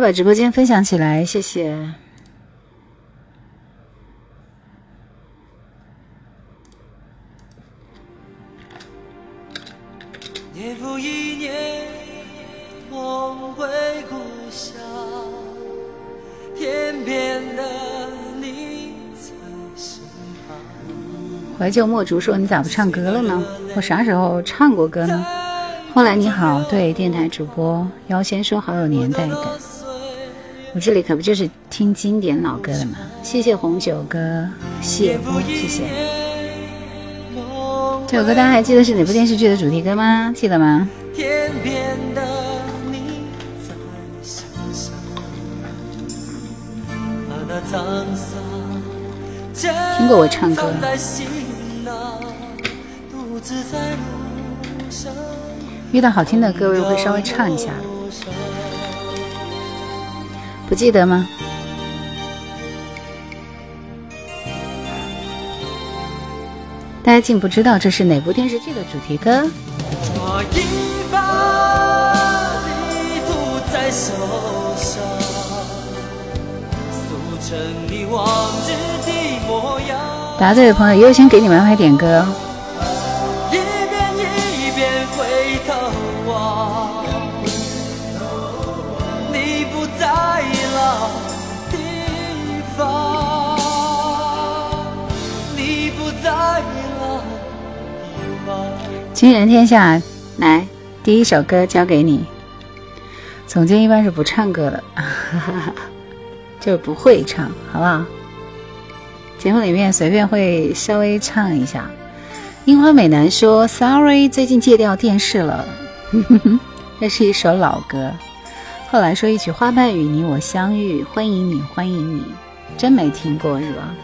把直播间分享起来，谢谢。年复一年，梦回故乡，天边的你在身旁。怀旧墨竹说：“你咋不唱歌了呢？我啥时候唱过歌呢？”后来你好，对电台主播妖仙说：“好有年代感。”我这里可不就是听经典老歌的吗？谢谢红酒哥，谢谢谢。这首歌大家还记得是哪部电视剧的主题歌吗？记得吗？听过我唱歌。遇到好听的歌，我也会稍微唱一下。不记得吗？大家竟不知道这是哪部电视剧的主题歌？答对的朋友优先给你们安排点歌。惊人天下，来，第一首歌交给你。总监一般是不唱歌的，就是不会唱，好不好？节目里面随便会稍微唱一下。樱花美男说：“Sorry，最近戒掉电视了。”这是一首老歌。后来说一曲《花瓣与你我相遇》，欢迎你，欢迎你，真没听过是吧？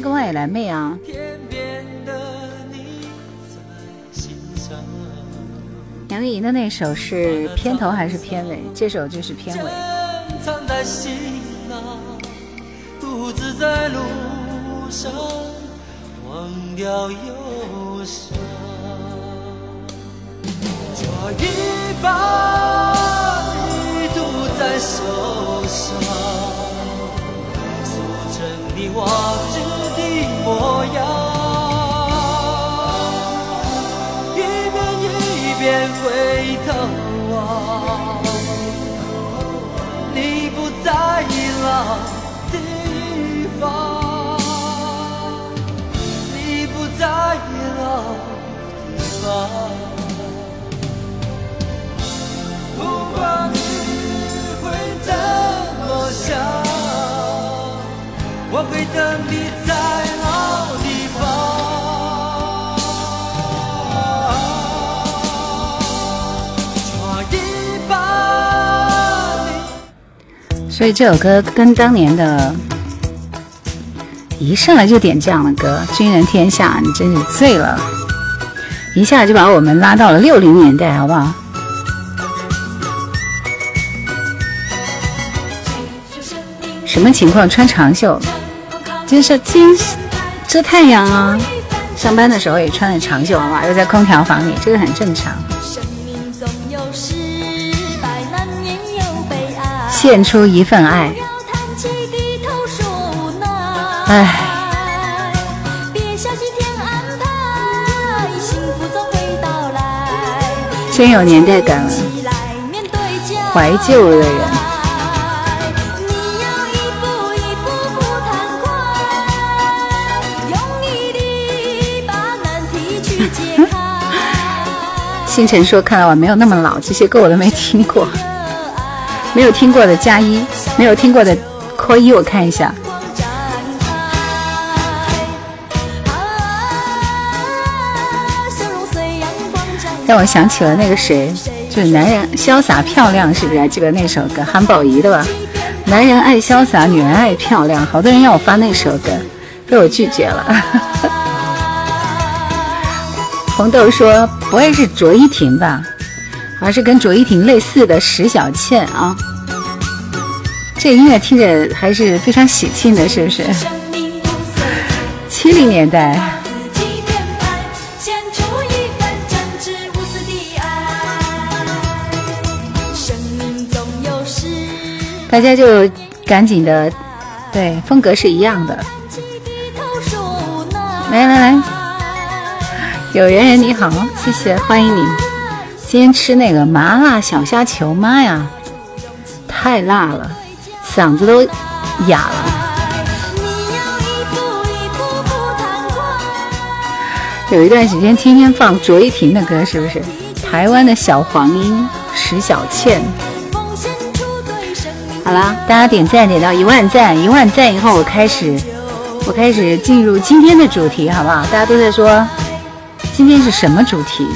这个外来妹啊！杨钰莹的那首是片头还是片尾？这首就是片尾。这一把你堵在手上，塑成你往日。模样，一遍一遍回头望，你不在了地方，你不在了地方。不管你会怎么想，我会等你在。所以这首歌跟当年的一上来就点这样的歌《军人天下》，你真是醉了，一下就把我们拉到了六零年代，好不好？什么情况？穿长袖，真是今遮太阳啊！上班的时候也穿的长袖，好吧？又在空调房里，这个很正常。献出一份爱，哎，真有年代感了，怀旧的人。星辰说：“看来我没有那么老，这些歌我都没听过，没有听过的加一，没有听过的扣一，我看一下。”让我想起了那个谁，就是男人潇洒漂亮，是不是？记得那首歌，韩宝仪的吧？男人爱潇洒，女人爱漂亮，好多人要我发那首歌，被我拒绝了。红豆说不会是卓依婷吧？而是跟卓依婷类似的石小倩啊。这音乐听着还是非常喜庆的，是不是？七零年代。大家就赶紧的，对，风格是一样的。来来来，有缘人你好，谢谢，欢迎你。今天吃那个麻辣小虾球，妈呀，太辣了，嗓子都哑了。有一段时间天天放卓依婷的歌，是不是？台湾的小黄莺石小倩。好了，大家点赞点到一万赞，一万赞以后我开始，我开始进入今天的主题，好不好？大家都在说今天是什么主题？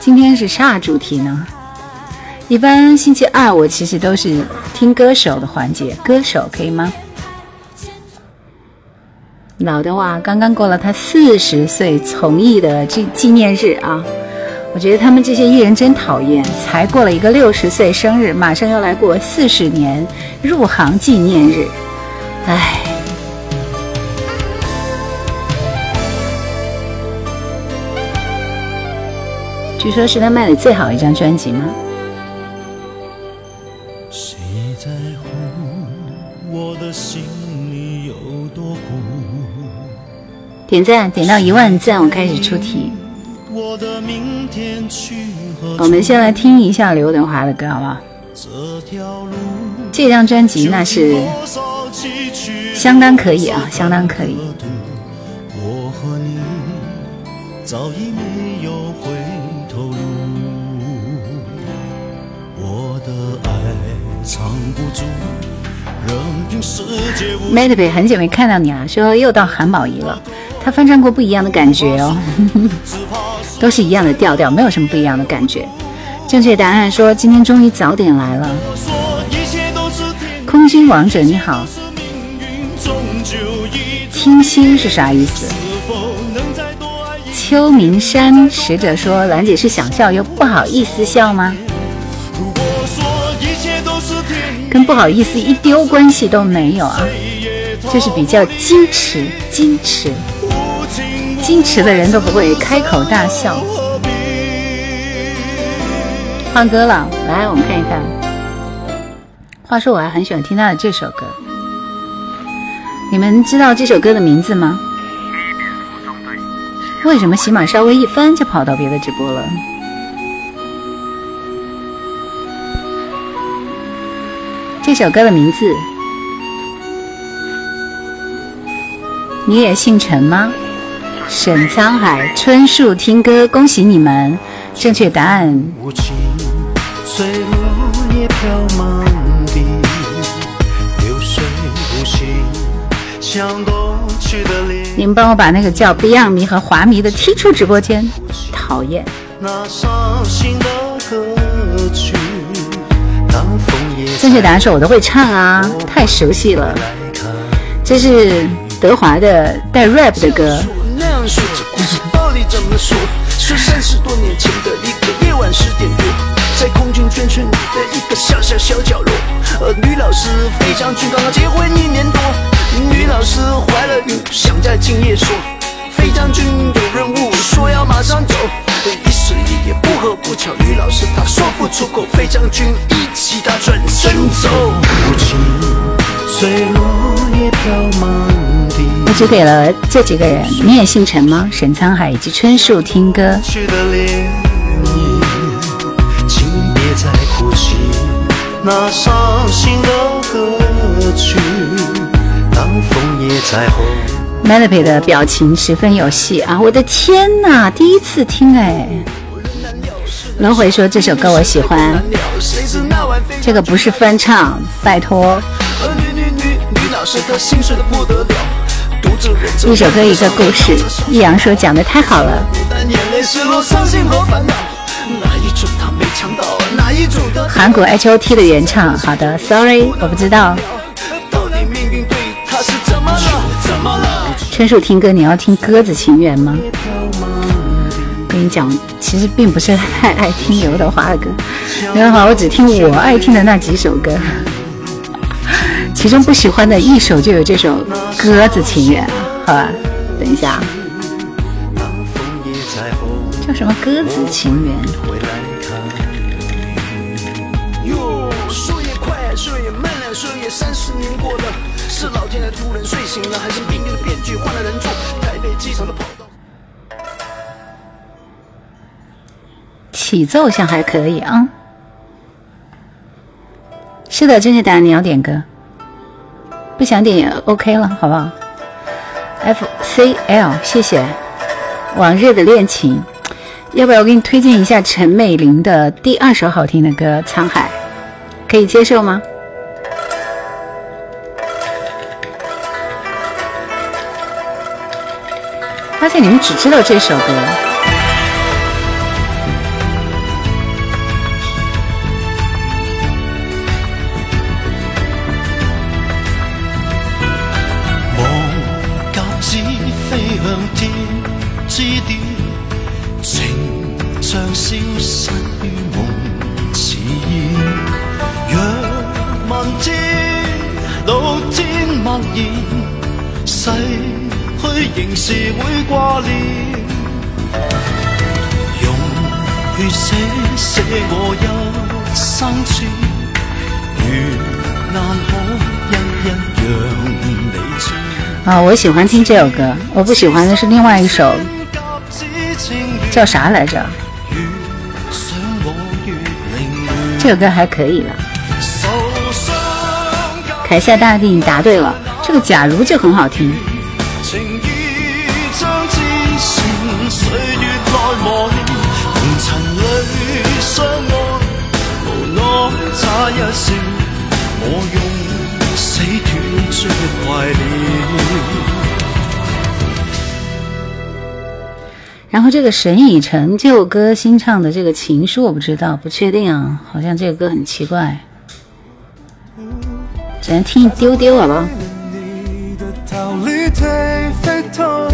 今天是啥主题呢？一般星期二我其实都是听歌手的环节，歌手可以吗？老的话刚刚过了他四十岁从艺的纪纪念日啊。我觉得他们这些艺人真讨厌，才过了一个六十岁生日，马上要来过四十年入行纪念日，唉。据说是他卖的最好一张专辑吗？点赞点到一万赞，我开始出题。我们先来听一下刘德华的歌，好不好？这张专辑那是相当可以啊，相当可以。Madby 很久没看到你了，说又到韩宝仪了。他翻唱过不一样的感觉哦。都是一样的调调，没有什么不一样的感觉。正确答案说今天终于早点来了。空军王者你好，清新是啥意思？秋名山使者说兰姐是想笑又不好意思笑吗？跟不好意思一丢关系都没有啊，就是比较矜持，矜持。矜持的人都不会开口大笑。换歌了，来，我们看一看。话说，我还很喜欢听他的这首歌。你们知道这首歌的名字吗？为什么喜马稍微一翻就跑到别的直播了？这首歌的名字，你也姓陈吗？沈沧海，春树听歌，恭喜你们！正确答案。你们帮我把那个叫 Beyond 迷和华迷的踢出直播间，讨厌。正确答案是我都会唱啊，太熟悉了。这是德华的带 rap 的歌。在空军眷村里的一个小小小角落，呃，女老师刚刚结婚一年多，女老师怀了孕，想在今夜说，有任务，说要马上走，一时一夜不合不巧，于老师他说不出口，费将军一起他转身走，无情随落叶飘满。我只给了这几个人，你也姓陈吗？沈沧海以及春树听歌。Melody 的表情十分有戏啊！我的天哪，第一次听哎。轮回说这首歌我喜欢，这个不是翻唱，拜托。一首歌一个故事，易阳说讲的太好了。韩国 H O T 的原唱，好的，Sorry，我不知道。春树听歌，你要听《鸽子情缘》吗？跟你讲，其实并不是太爱听刘德华的歌。刘德华，我只听我爱听的那几首歌，其中不喜欢的一首就有这首《鸽子情缘》。好吧，等一下，叫什么《鸽子情缘》？起奏像还可以啊。是的，正确答案你要点歌，不想点也 OK 了，好不好？F C L，谢谢。往日的恋情，要不要我给你推荐一下陈美玲的第二首好听的歌《沧海》，可以接受吗？发现你们只知道这首歌。啊，我喜欢听这首歌，我不喜欢的是另外一首，叫啥来着？这首歌还可以了。凯撒大帝，你答对了，这个假如就很好听。然后这个沈以诚这首歌新唱的这个情书我不知道，不确定啊，好像这个歌很奇怪，只能听一丢丢好不好？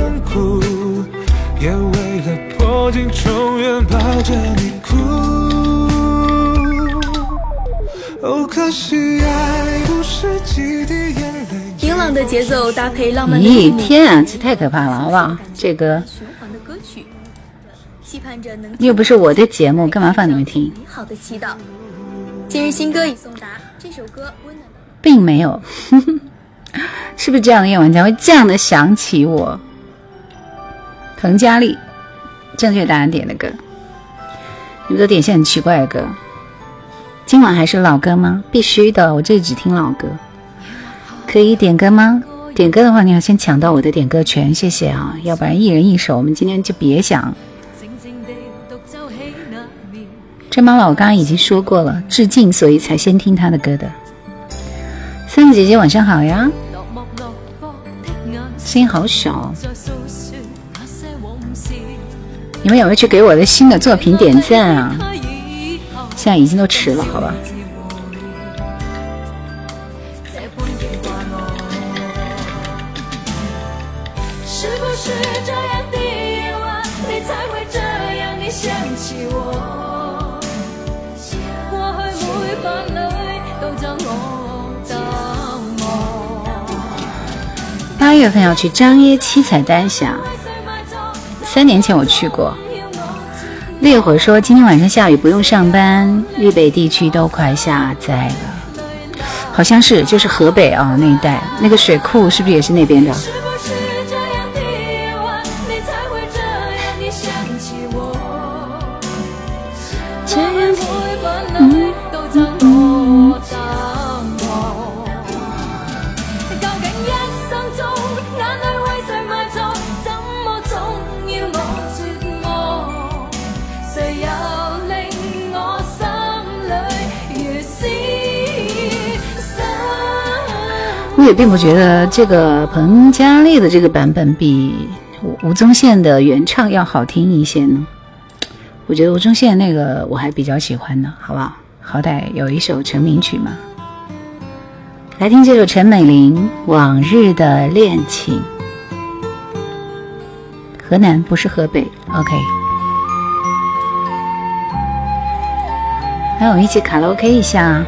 明朗的节奏搭配浪漫的咦，天啊，这太可怕了，好不好？这歌。又不是我的节目，干嘛放你们听？好的祈祷。今日新歌已送达，这首歌温暖的，并没有，是不是这样的夜晚才会这样的想起我？彭佳丽，正确答案点的歌，你们都点些很奇怪的歌。今晚还是老歌吗？必须的，我这里只听老歌。可以点歌吗？点歌的话，你要先抢到我的点歌权，谢谢啊，要不然一人一首，我们今天就别想。这猫老我刚刚已经说过了，致敬，所以才先听他的歌的。三子姐姐晚上好呀，声音好小，你们有没有去给我的新的作品点赞啊？现在已经都迟了，好吧。月份要去张掖七彩丹霞，三年前我去过。烈火说今天晚上下雨，不用上班，豫北地区都快下灾了，好像是就是河北啊那一带，那个水库是不是也是那边的？也并不觉得这个彭佳丽的这个版本比吴宗宪的原唱要好听一些呢。我觉得吴宗宪那个我还比较喜欢呢，好不好？好歹有一首成名曲嘛。来听这首陈美玲《往日的恋情》。河南不是河北，OK。来，我们一起卡拉 OK 一下。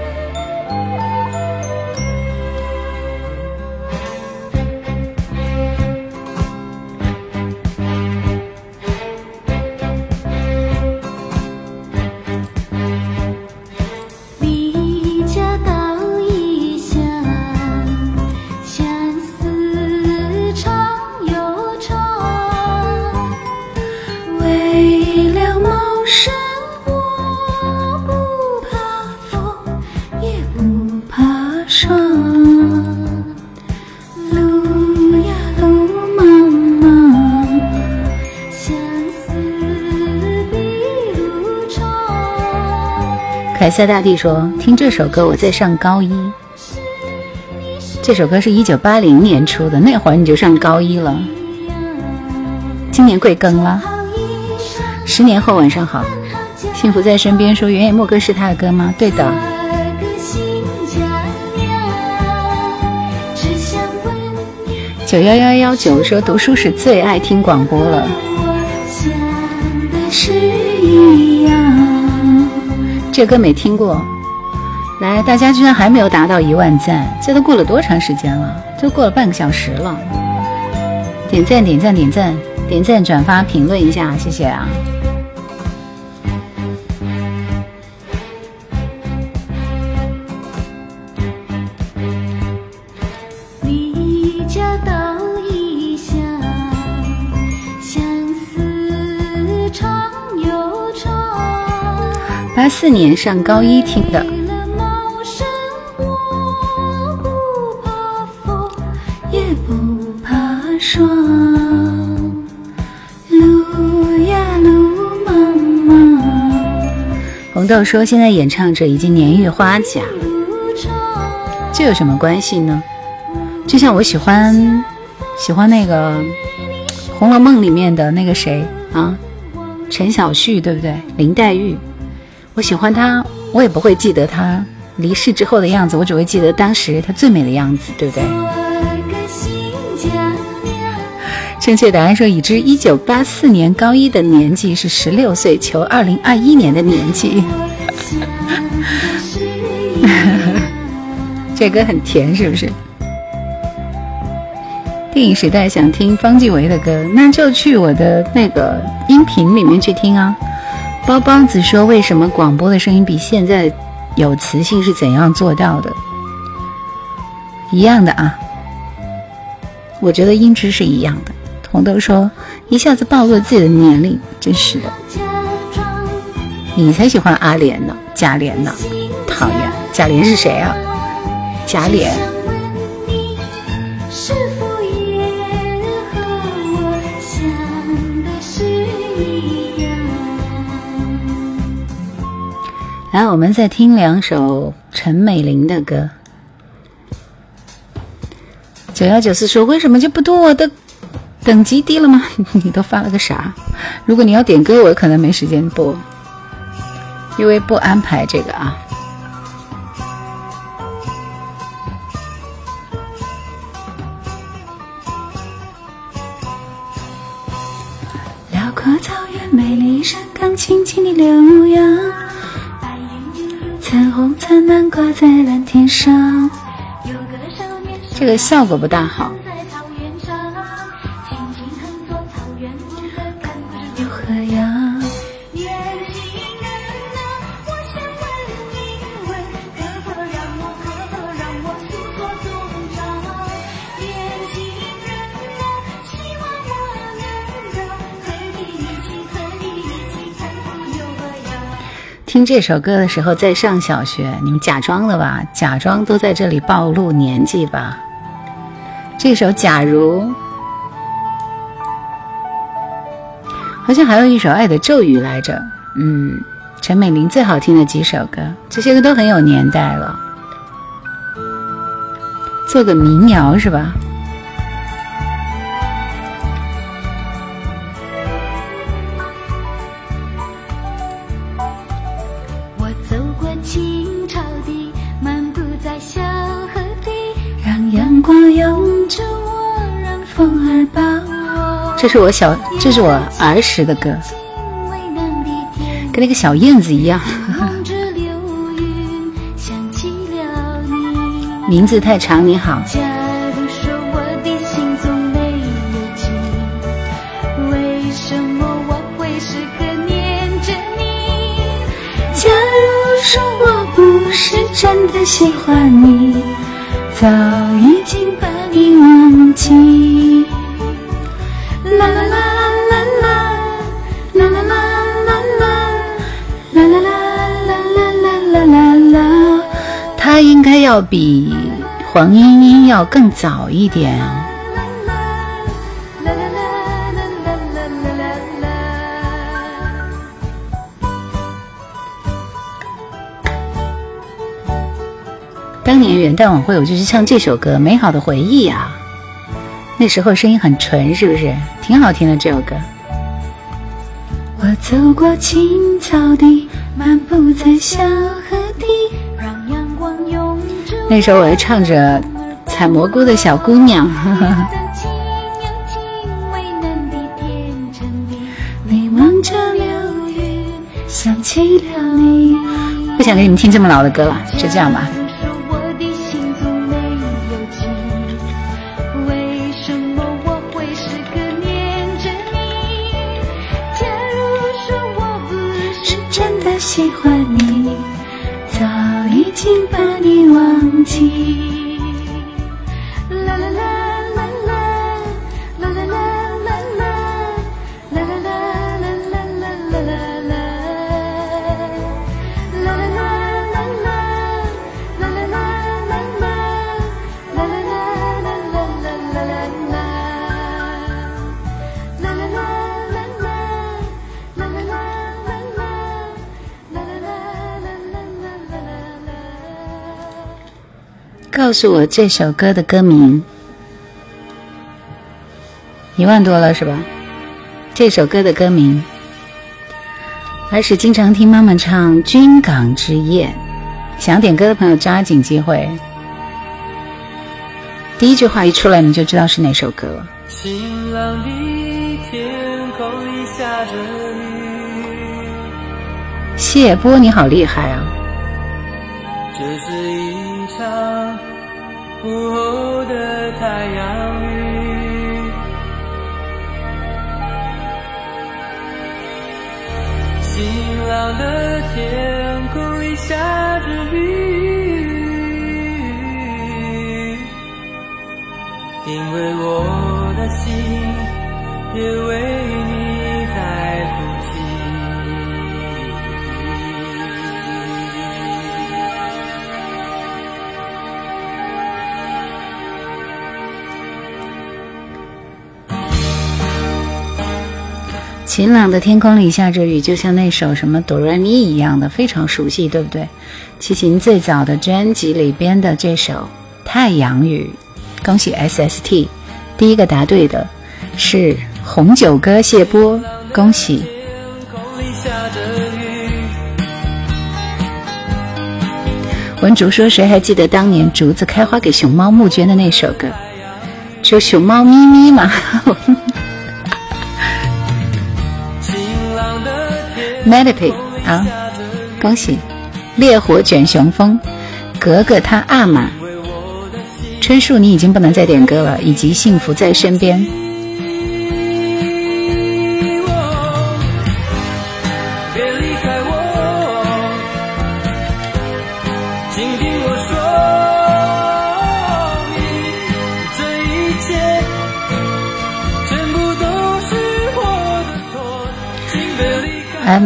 凯撒大帝说：“听这首歌，我在上高一。这首歌是一九八零年出的，那会儿你就上高一了。今年贵庚了？十年后晚上好，幸福在身边。说原野牧歌是他的歌吗？对的。九幺幺幺九说读书时最爱听广播了。”这歌没听过，来，大家居然还没有达到一万赞，这都过了多长时间了？都过了半个小时了。点赞，点赞，点赞，点赞，转发，评论一下，谢谢啊！年上高一听的。红豆说：“现在演唱者已经年逾花甲，这有什么关系呢？就像我喜欢喜欢那个《红楼梦》里面的那个谁啊，陈小旭，对不对？林黛玉。”我喜欢他，我也不会记得他离世之后的样子，我只会记得当时他最美的样子，对不对？正确答案说，已知一九八四年高一的年纪是十六岁，求二零二一年的年纪。这歌很甜，是不是？电影时代想听方季韦的歌，那就去我的那个音频里面去听啊。包包子说：“为什么广播的声音比现在有磁性？是怎样做到的？一样的啊，我觉得音质是一样的。”红豆说：“一下子暴露了自己的年龄，真是的。你才喜欢阿莲呢，贾琏呢？讨厌，贾琏是谁啊？贾莲”来，我们再听两首陈美玲的歌。九幺九四说：“为什么就不读我的等级低了吗？你都发了个啥？如果你要点歌，我可能没时间播，因为不安排这个啊。”辽阔草原，美丽山岗，轻轻的浏阳。彩虹灿烂挂在蓝天上，这个效果不大好。听这首歌的时候在上小学，你们假装的吧？假装都在这里暴露年纪吧？这首《假如》，好像还有一首《爱的咒语》来着。嗯，陈美玲最好听的几首歌，这些歌都很有年代了。做个民谣是吧？这是我小，这是我儿时的歌，跟那个小燕子一样。名字太长，你好。假如说我不是真的喜欢你，早已经把你忘记。啦啦啦啦啦啦啦啦啦啦他应该要比黄莺莺要更早一点。当年元旦晚会，我就是唱这首歌《美好的回忆》啊。那时候声音很纯，是不是？挺好听的这首歌。我走过青草地，漫步在小河堤，让阳光拥着。那时候我还唱着采蘑菇的小姑娘。呵呵三清两清为难的天真的你望着流云，想起了你。不想给你们听这么老的歌了，就这样吧。告诉我这首歌的歌名，一万多了是吧？这首歌的歌名，还是经常听妈妈唱《军港之夜》，想点歌的朋友抓紧机会。第一句话一出来，你就知道是哪首歌了。晴朗的天空里下着雨，谢波，你好厉害啊！这是一场午后的太阳雨。晴朗的天空里下着雨，因为我的心也为你晴朗的天空里下着雨，就像那首什么哆来咪一样的，非常熟悉，对不对？齐秦最早的专辑里边的这首《太阳雨》，恭喜 SST，第一个答对的是红酒哥谢波，恭喜！文竹说：“谁还记得当年竹子开花给熊猫募捐的那首歌？只有熊猫咪咪嘛 m e d i p y 啊，恭喜！烈火卷雄风，格格他阿玛，春树你已经不能再点歌了，以及幸福在身边。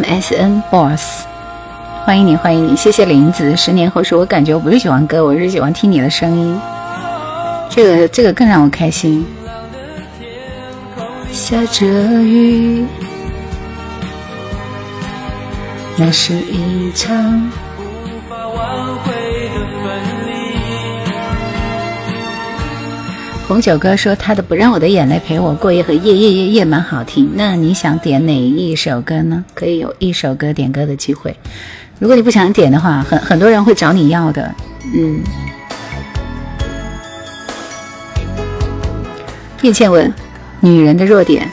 S.N. Boss，欢迎你，欢迎你，谢谢林子。十年后说，我感觉我不是喜欢歌，我是喜欢听你的声音，这个这个更让我开心。下着雨，那是一场红酒哥说他的《不让我的眼泪陪我过夜》和《夜夜夜夜》蛮好听。那你想点哪一首歌呢？可以有一首歌点歌的机会。如果你不想点的话，很很多人会找你要的。嗯。叶倩文，女人的弱点。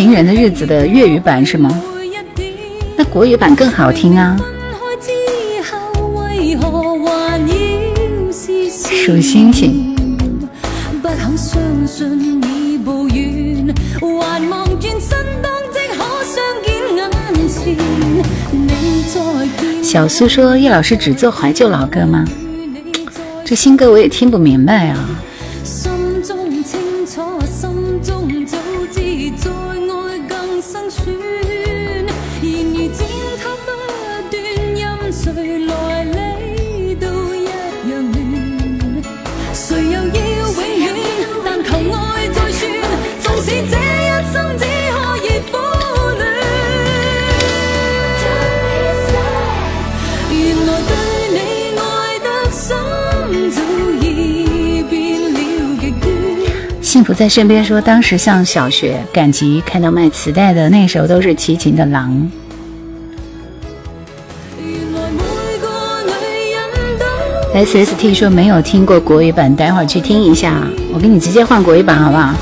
情人的日子的粤语版是吗？那国语版更好听啊！数星星。小苏说：“叶老师只做怀旧老歌吗？这新歌我也听不明白啊。”在身边说，当时上小学赶集看到卖磁带的，那时候都是齐秦的《狼》。S S T 说没有听过国语版，待会儿去听一下。我给你直接换国语版，好不好？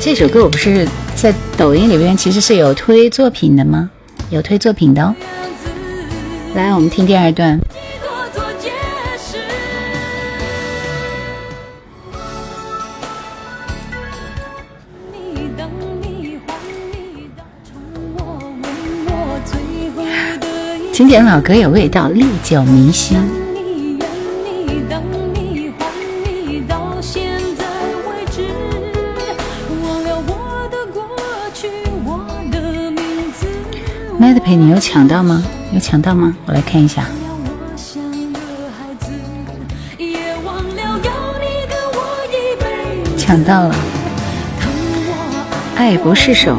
这首歌我不是在抖音里边其实是有推作品的吗？有推作品的哦。来，我们听第二段。经典老歌有味道，历久弥新。麦的陪你有抢到吗？有抢到吗？我来看一下。抢到了，爱不释手。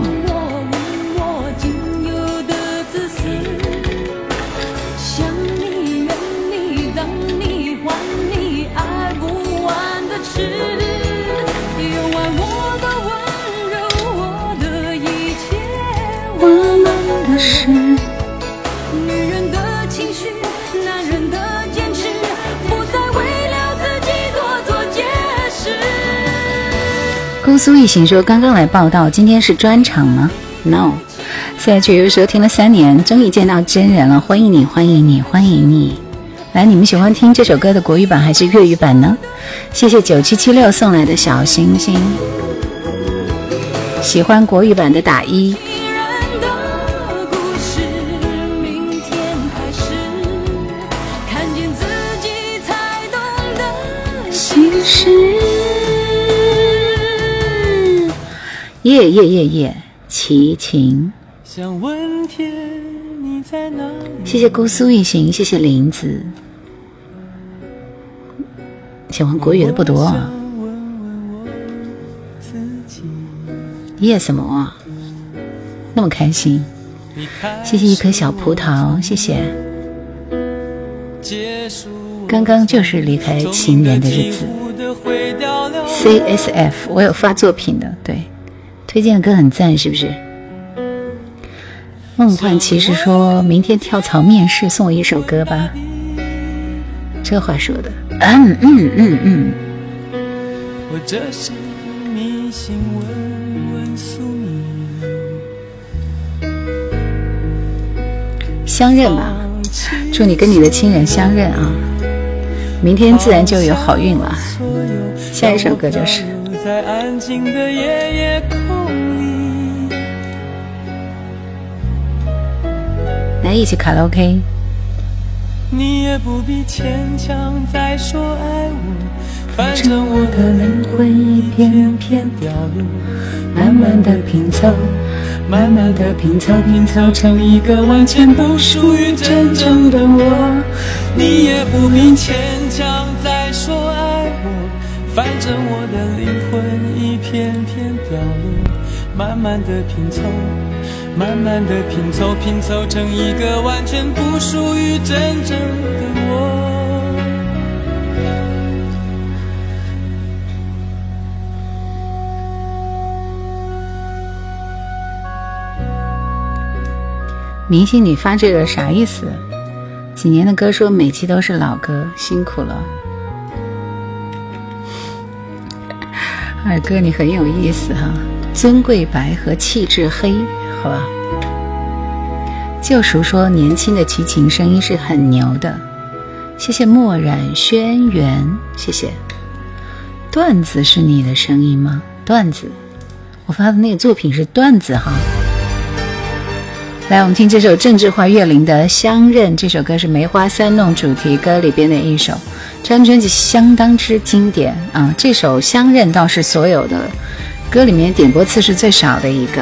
苏一行说：“刚刚来报道，今天是专场吗？No，在绝游说听了三年，终于见到真人了，欢迎你，欢迎你，欢迎你！来，你们喜欢听这首歌的国语版还是粤语版呢？谢谢九七七六送来的小星星，喜欢国语版的打一。”夜夜夜夜，齐秦。谢谢姑苏一行，谢谢林子。喜欢国语的不多。夜什么？那么开心。谢谢一颗小葡萄，谢谢。刚刚就是离开情人的日子。CSF，我有发作品的，对。推荐的歌很赞，是不是？梦幻骑士说明天跳槽面试，送我一首歌吧。这话说的，嗯嗯嗯嗯。相认吧，祝你跟你的亲人相认啊！明天自然就有好运了。下一首歌就是。来一起卡拉 OK。你也不必牵强再说爱我，反正我的灵魂一片片掉落，慢慢的拼凑，慢慢的拼凑，拼凑成一个完全不属于真正的我。你也不必牵强再说爱我，反正我的灵魂一片片掉落，慢慢的拼凑。慢慢的拼凑，拼凑成一个完全不属于真正的我。明星，你发这个啥意思？几年的歌说每期都是老歌，辛苦了。二哥，你很有意思哈，尊贵白和气质黑。好吧，救赎说年轻的齐秦声音是很牛的，谢谢墨染轩辕，谢谢。段子是你的声音吗？段子，我发的那个作品是段子哈。来，我们听这首郑智化、岳林的《相认》，这首歌是《梅花三弄》主题歌里边的一首，这张专辑相当之经典啊。这首《相认》倒是所有的歌里面点播次是最少的一个。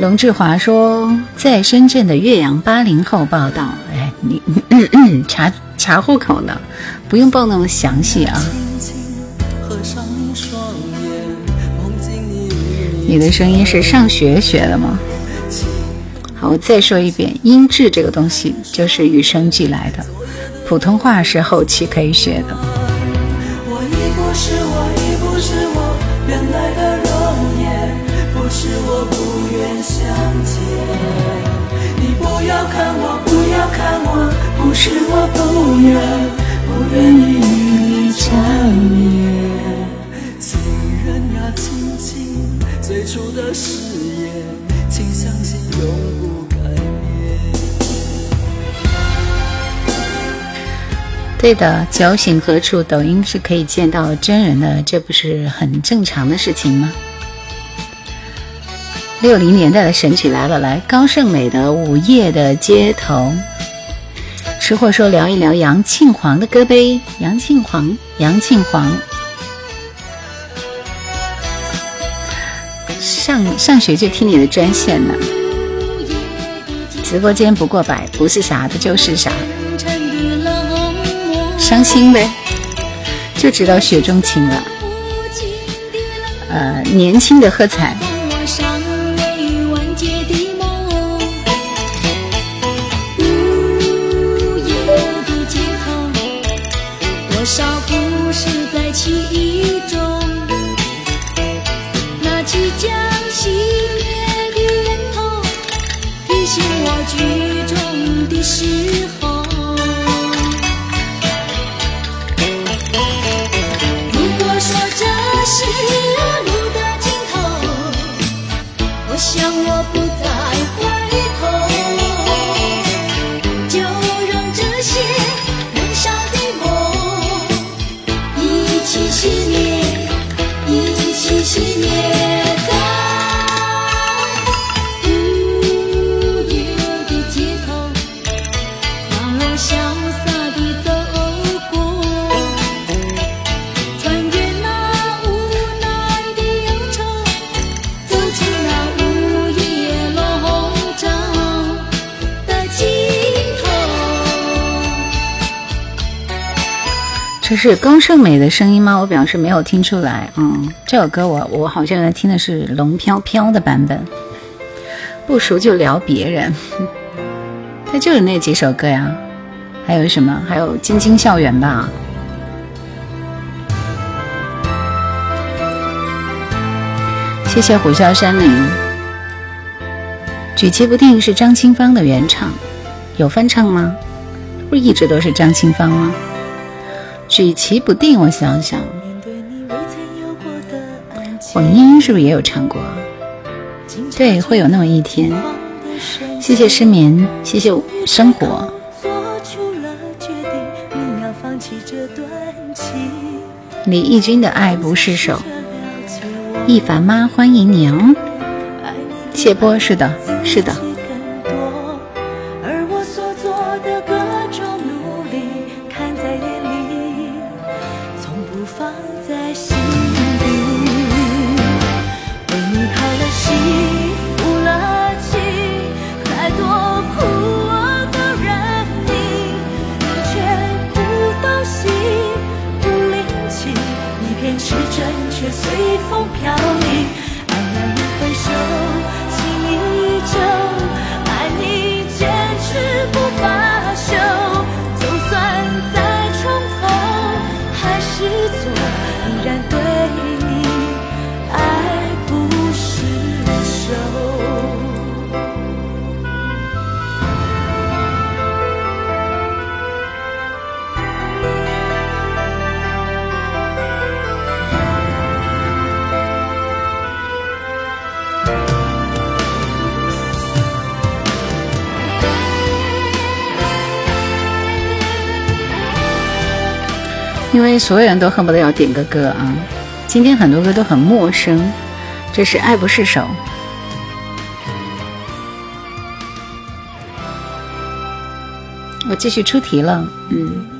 龙志华说，在深圳的岳阳八零后报道。哎，你查查户口呢，不用报那么详细啊。你的声音是上学学的吗？好，我再说一遍，音质这个东西就是与生俱来的，普通话是后期可以学的。不愿，不愿意与你缠绵。情人呀，亲亲，最初的誓言，请相信永不。对的，酒醒何处？抖音是可以见到真人的，这不是很正常的事情吗？六零年代的神曲来了，来高胜美的《午夜的街头》。吃货说聊一聊杨庆煌的歌呗，杨庆煌，杨庆煌。上上学就听你的专线呢，直播间不过百，不是啥的就是啥。伤心呗，就知道雪中情了。呃，年轻的喝彩。是高胜美的声音吗？我表示没有听出来。嗯，这首歌我我好像在听的是龙飘飘的版本。不熟就聊别人，他就是那几首歌呀。还有什么？还有《晶晶校园》吧。谢谢虎啸山林。举棋不定是张清芳的原唱，有翻唱吗？不是一直都是张清芳吗？举棋不定，我想想，黄莺是不是也有唱过？对，会有那么一天。谢谢失眠，谢谢生活。李翊君的爱不释手，一凡妈欢迎你哦。谢波，是的，是的。所有人都恨不得要点个歌啊！今天很多歌都很陌生，这是爱不释手。我继续出题了，嗯。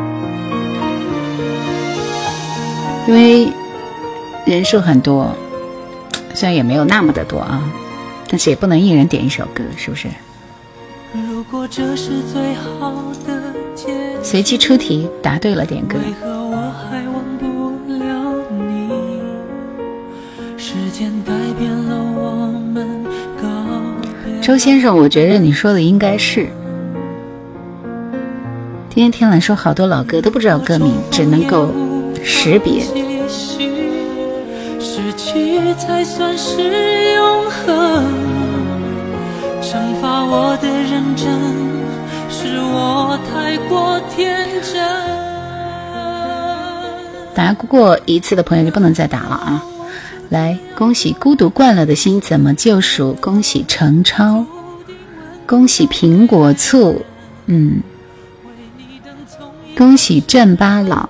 因为人数很多，虽然也没有那么的多啊。但是也不能一人点一首歌，是不是？随机出题，答对了点歌。周先生，我觉得你说的应该是。今天天蓝说好多老歌都不知道歌名，只能够识别。失去才算是永恒。惩罚我的认真，是我太过天真。打过一次的朋友就不能再打了啊！来，恭喜孤独惯了的心怎么救赎？恭喜程超，恭喜苹果醋，嗯，恭喜镇巴老，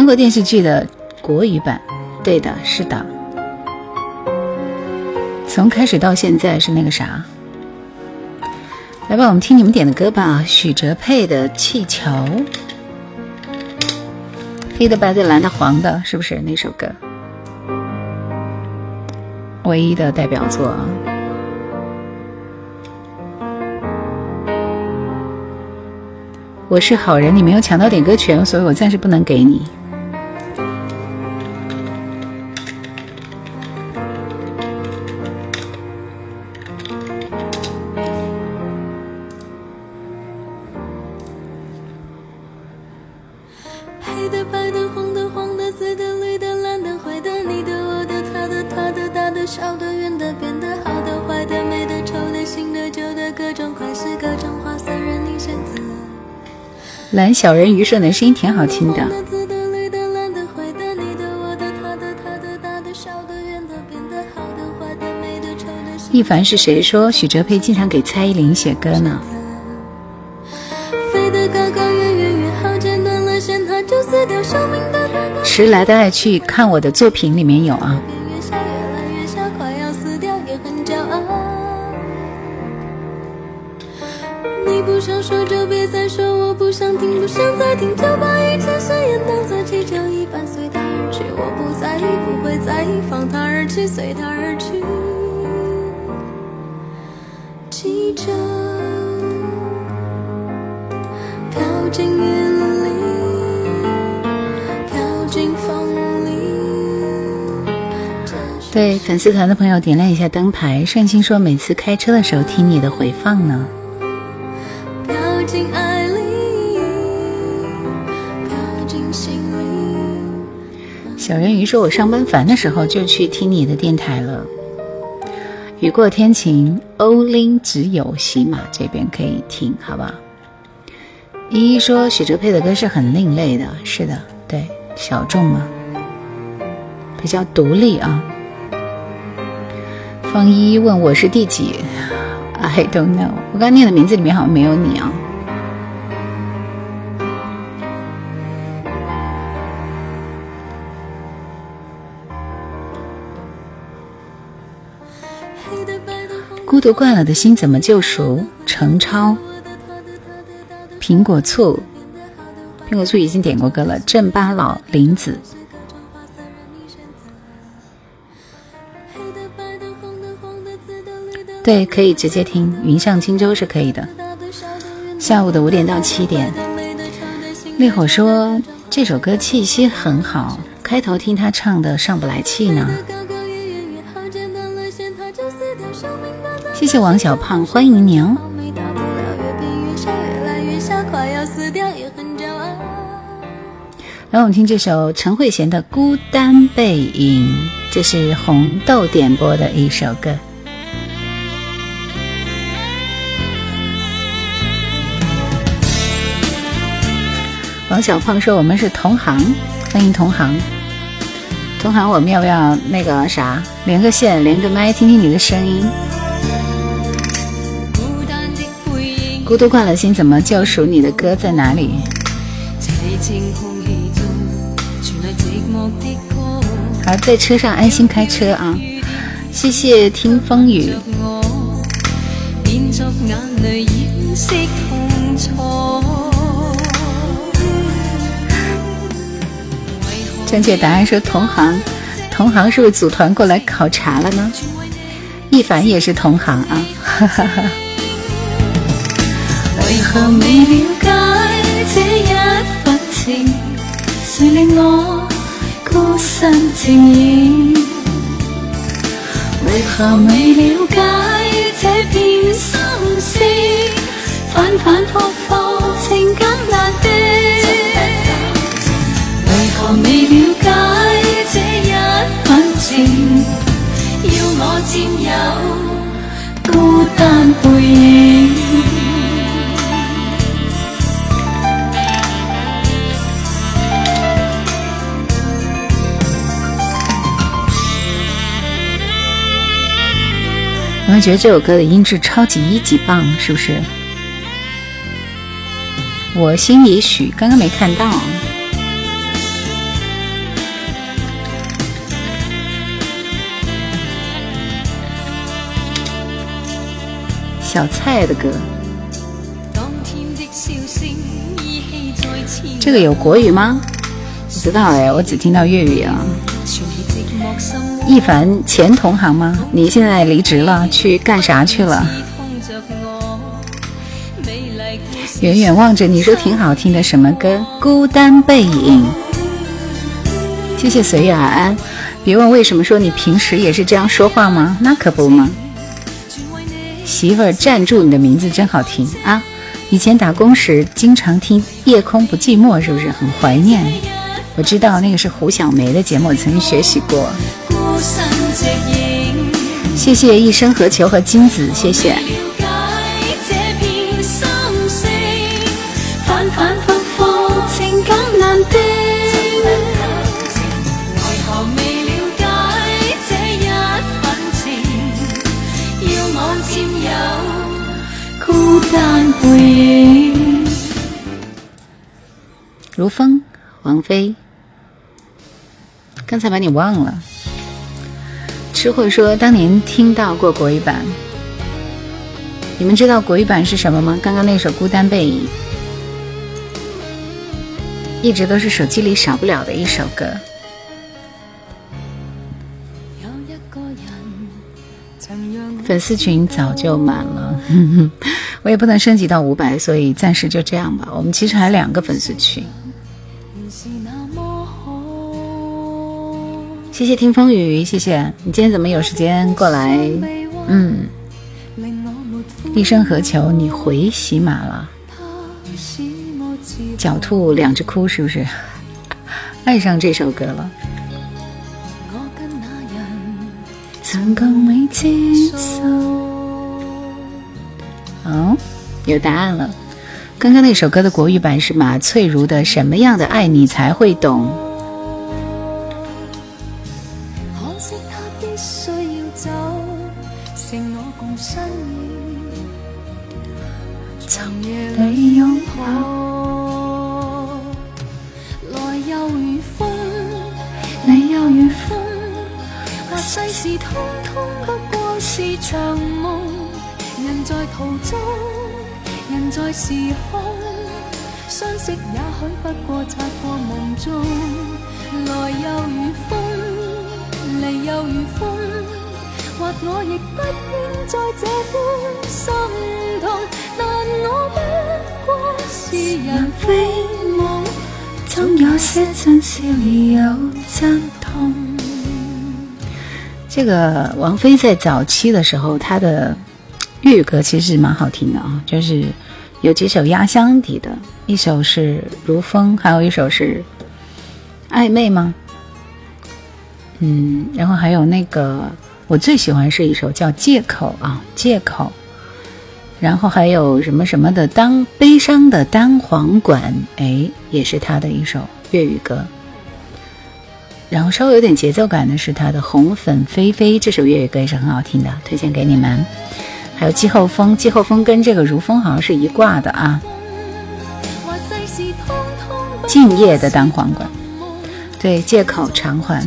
韩国电视剧的国语版，对的，是的。从开始到现在是那个啥。来吧，我们听你们点的歌吧。许哲佩的《气球》，黑的、白的、蓝的、黄的，是不是那首歌？唯一的代表作。我是好人，你没有抢到点歌权，所以我暂时不能给你。小的、圆的、扁的、好的、坏的、美的、丑的、新的、旧的，各种款式、各种花色，任你选择。蓝小人鱼说你的声音挺好听的。一凡是谁说许哲佩经常给蔡依林写歌呢？迟来的爱去看我的作品里面有啊。对粉丝团的朋友点亮一下灯牌。顺心说，每次开车的时候听你的回放呢。靠近爱里，靠近心里。小人鱼说，我上班烦的时候就去听你的电台了。雨过天晴，欧林只有喜马这边可以听，好吧？依依说许哲佩的歌是很另类的，是的，对，小众嘛，比较独立啊。方依依问我是第几？I don't know，我刚念的名字里面好像没有你啊。孤独惯了的心怎么救赎？程超，苹果醋，苹果醋已经点过歌了。镇巴老，林子，对，可以直接听。云上荆州是可以的。下午的五点到七点。烈火说这首歌气息很好，开头听他唱的上不来气呢。谢谢王小胖，欢迎您。来，我们听这首陈慧娴的《孤单背影》，这是红豆点播的一首歌。王小胖说：“我们是同行，欢迎同行。同行，我们要不要那个啥，连个线，连个麦，听听你的声音？”孤独惯了心，怎么救赎？你的歌在哪里？好，在车上安心开车啊！谢谢听风雨。正确答案说同行，同行是不是组团过来考察了呢？一凡也是同行啊！哈哈哈。为何未了解这一份情，谁令我孤身情愿？为何未了解这片心思，反反复复情感难断？何未了解这一份情，要我占有孤单背影？有没有觉得这首歌的音质超级一级棒？是不是？我心也许刚刚没看到。小蔡的歌，这个有国语吗？不知道哎，我只听到粤语啊。一凡前同行吗？你现在离职了，去干啥去了？远远望着，你说挺好听的，什么歌？孤单背影。谢谢随遇而安。别问为什么，说你平时也是这样说话吗？那可不吗？媳妇儿站住，你的名字真好听啊！以前打工时经常听《夜空不寂寞》，是不是很怀念？我知道那个是胡小梅的节目，我曾经学习过。谢谢一生何求和金子，谢谢。如风，王菲。刚才把你忘了。吃货说，当年听到过国语版。你们知道国语版是什么吗？刚刚那首《孤单背影》，一直都是手机里少不了的一首歌。粉丝群早就满了，我也不能升级到五百，所以暂时就这样吧。我们其实还两个粉丝群。谢谢听风雨，谢谢你今天怎么有时间过来？嗯，一生何求？你回喜马了？狡兔两只哭是不是？爱上这首歌了。哦，有答案了。刚刚那首歌的国语版是马翠如的《什么样的爱你才会懂》。个王菲在早期的时候，她的粤语歌其实蛮好听的啊，就是有几首压箱底的，一首是《如风》，还有一首是《暧昧》吗？嗯，然后还有那个我最喜欢是一首叫《借口》啊，《借口》。然后还有什么什么的当悲伤的单簧管，哎，也是他的一首粤语歌。然后稍微有点节奏感的是他的《红粉飞飞》这首粤语歌也是很好听的，推荐给你们。还有《季候风》，《季候风》跟这个《如风》好像是一挂的啊。静夜的单簧管，对，借口偿还。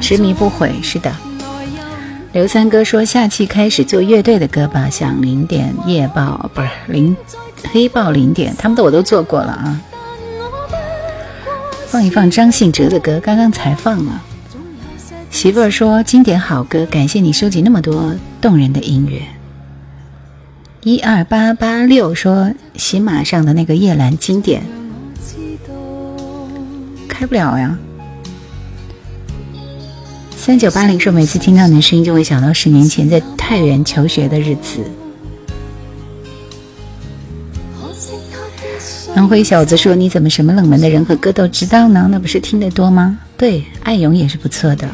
执迷不悔，是的。刘三哥说：“下期开始做乐队的歌吧，像零点夜报，不是零黑豹零点，他们的我都做过了啊。放一放张信哲的歌，刚刚才放了。媳妇儿说：经典好歌，感谢你收集那么多动人的音乐。一二八八六说：喜马上的那个夜阑经典，开不了呀。”三九八零说，每次听到你的声音，就会想到十年前在太原求学的日子。安徽小子说：“你怎么什么冷门的人和歌都知道呢？那不是听得多吗？”对，艾勇也是不错的。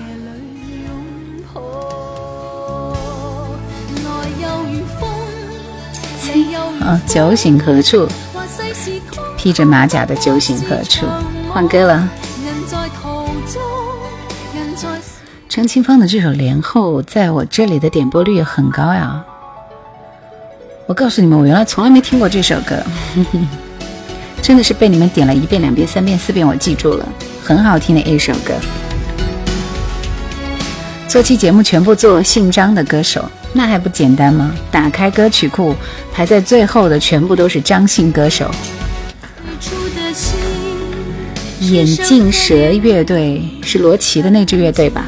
啊，酒醒何处？披着马甲的酒醒何处？换歌了。张清芳的这首《莲后》在我这里的点播率很高呀！我告诉你们，我原来从来没听过这首歌，真的是被你们点了一遍、两遍、三遍、四遍，我记住了，很好听的一首歌。做期节目全部做姓张的歌手，那还不简单吗？打开歌曲库，排在最后的全部都是张姓歌手。眼镜蛇乐队是罗琦的那支乐队吧？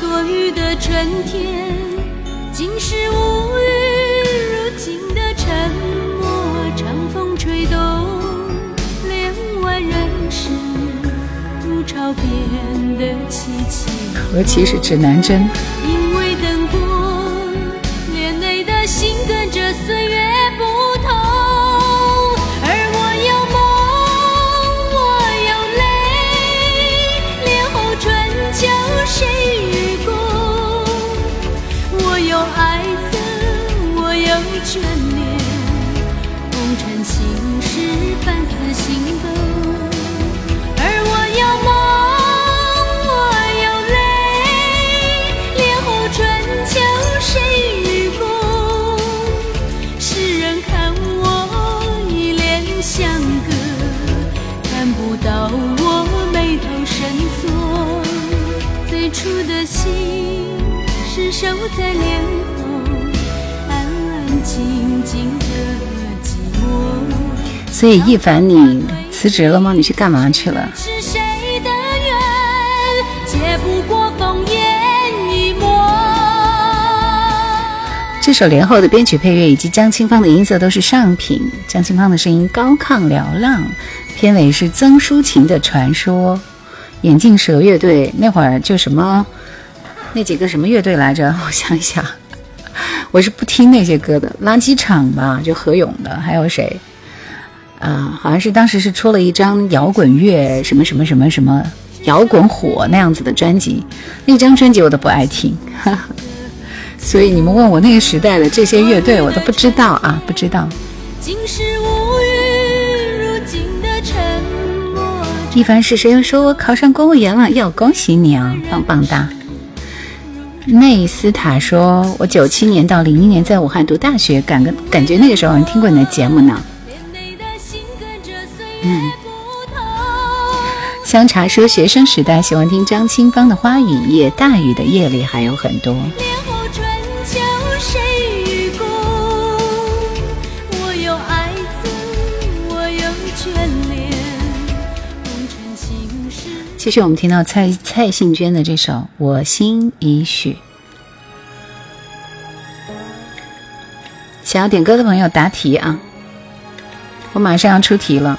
多余的春天何其是指南针。守在脸后，安安静静的寂寞。所以，一凡，你辞职了吗？你去干嘛去了？是谁的缘，解不过风烟一抹。这首连后的编曲、配乐以及江清芳的音色都是上品。江清芳的声音高亢嘹亮，片尾是曾淑琴的《传说》。眼镜蛇乐队那会儿就什么那几个什么乐队来着？我想一想，我是不听那些歌的。垃圾场吧，就何勇的，还有谁？啊，好像是当时是出了一张摇滚乐什么什么什么什么摇滚火那样子的专辑，那张专辑我都不爱听，哈哈。所以你们问我那个时代的这些乐队，我都不知道啊，不知道。今世无语，如今的沉默。一凡是谁又说我考上公务员了？要，恭喜你啊，棒棒哒！内斯塔说，我九七年到零一年在武汉读大学，感个感觉那个时候好像听过你的节目呢。连内的心跟着岁月不同。香茶说，学生时代喜欢听张清芳的《花雨夜》，大雨的夜里还有很多。继续，我们听到蔡蔡幸娟的这首《我心已许》。想要点歌的朋友答题啊！我马上要出题了。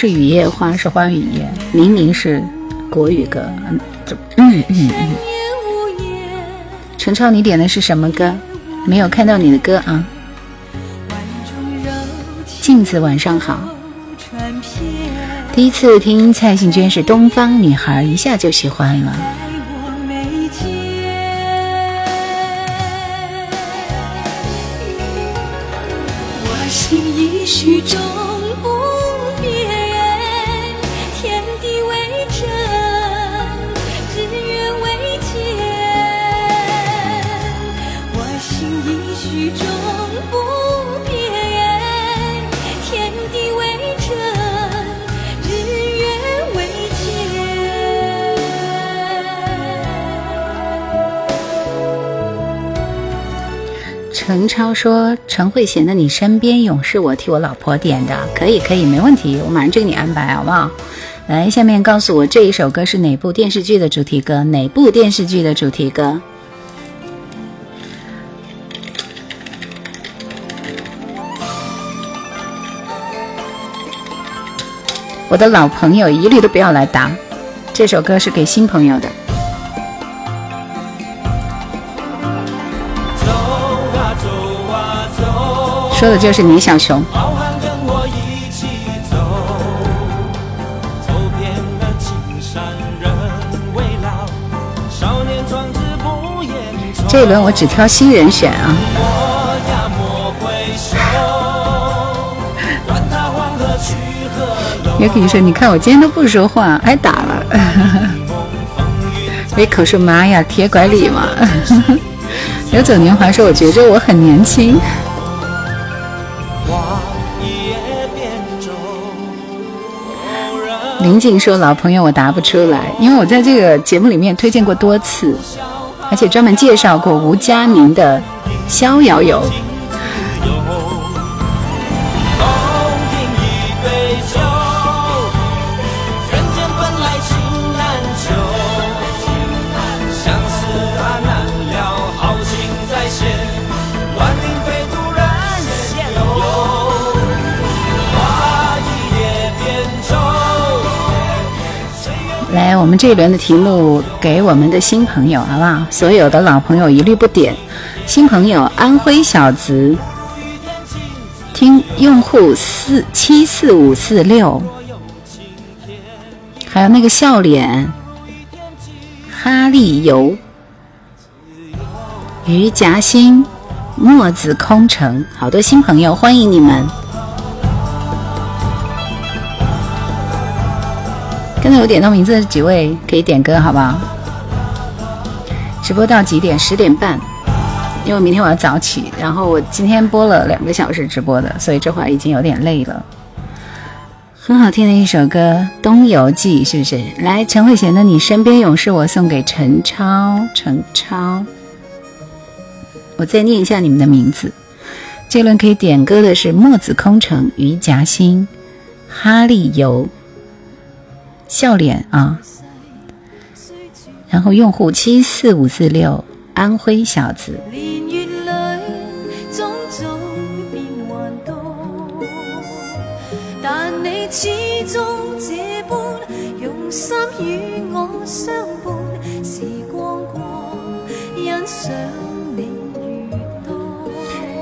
是雨夜花，是花雨夜。明明是国语歌，嗯，嗯嗯。陈超，你点的是什么歌？没有看到你的歌啊。镜子，晚上好。第一次听蔡幸娟是《东方女孩》，一下就喜欢了。陈超说：“陈慧娴的《你身边永是我》替我老婆点的，可以可以，没问题，我马上就给你安排，好不好？来，下面告诉我这一首歌是哪部电视剧的主题歌？哪部电视剧的主题歌？我的老朋友一律都不要来答，这首歌是给新朋友的。说的就是倪小熊。这一轮我只挑新人选啊。也可以说，你看我今天都不说话，挨打了。维口说：“妈呀，铁拐李嘛。”游走年华说：“我觉着我很年轻。”林静说：“老朋友，我答不出来，因为我在这个节目里面推荐过多次，而且专门介绍过吴佳明的《逍遥游》。来我们这一轮的题目给我们的新朋友，好不好？所有的老朋友一律不点。新朋友，安徽小子，听用户四七四五四六，还有那个笑脸，哈利游，于夹心，墨子空城，好多新朋友，欢迎你们。刚才有点到名字的几位可以点歌，好不好？直播到几点？十点半。因为明天我要早起，然后我今天播了两个小时直播的，所以这会儿已经有点累了。很好听的一首歌《东游记》，是不是？来，陈慧娴的《你身边勇士》，我送给陈超。陈超，我再念一下你们的名字。这轮可以点歌的是墨子空城、于夹心、哈利游。笑脸啊，然后用户七四五四六，安徽小子。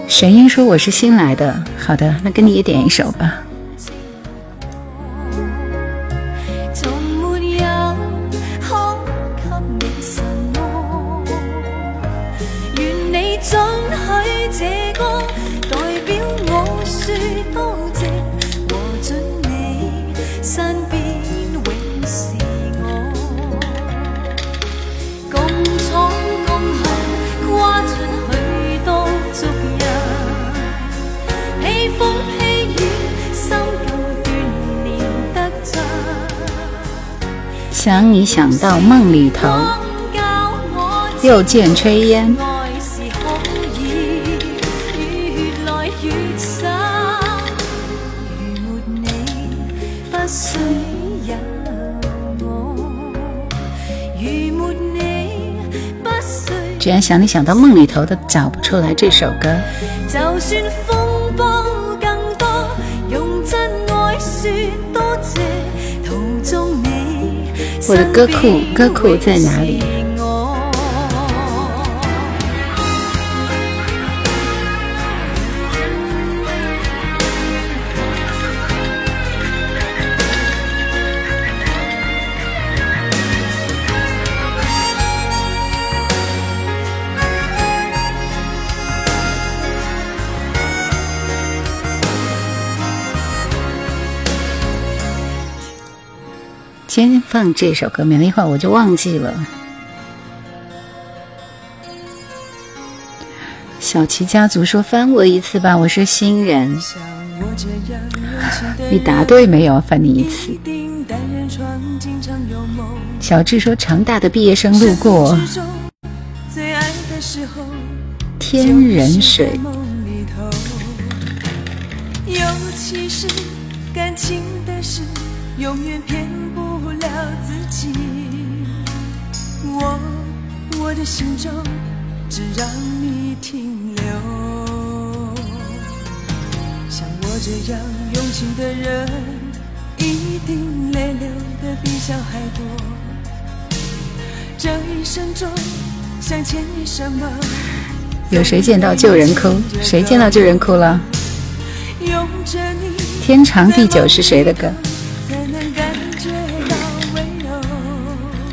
沈英说我是新来的，好的，那跟你也点一首吧。你想到梦里头，又见炊烟。居然想你想到梦里头都找不出来这首歌。我的歌库，歌库在哪里？先放这首歌，免得一会儿我就忘记了。小齐家族说：“翻我一次吧，我是新人。”你答对没有？翻你一次。小智说：“长大的毕业生路过，天人水。”我我的心中只让你停留，像我这样用情的人，一定泪流的比小孩多。这一生中想欠你什么？有谁见到旧人哭？谁见到旧人哭了？天长地久是谁的歌？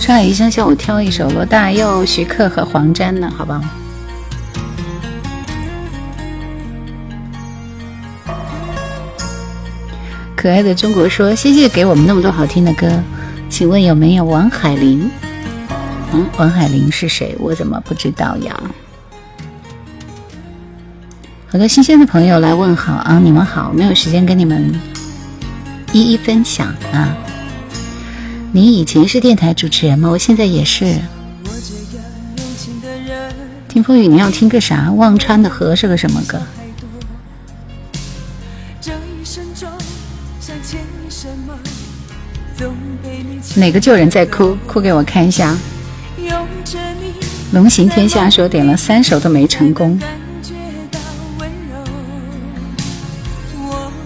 沧海一声笑，我挑一首罗大佑、徐克和黄沾的，好不好？可爱的中国说：“谢谢给我们那么多好听的歌，请问有没有王海玲？嗯，王海玲是谁？我怎么不知道呀？”好多新鲜的朋友来问好啊，你们好，没有时间跟你们一一分享啊。你以前是电台主持人吗？我现在也是。听风雨，你要听个啥？忘川的河是个什么歌？哪个旧人在哭？哭给我看一下。龙行天下说点了三首都没成功。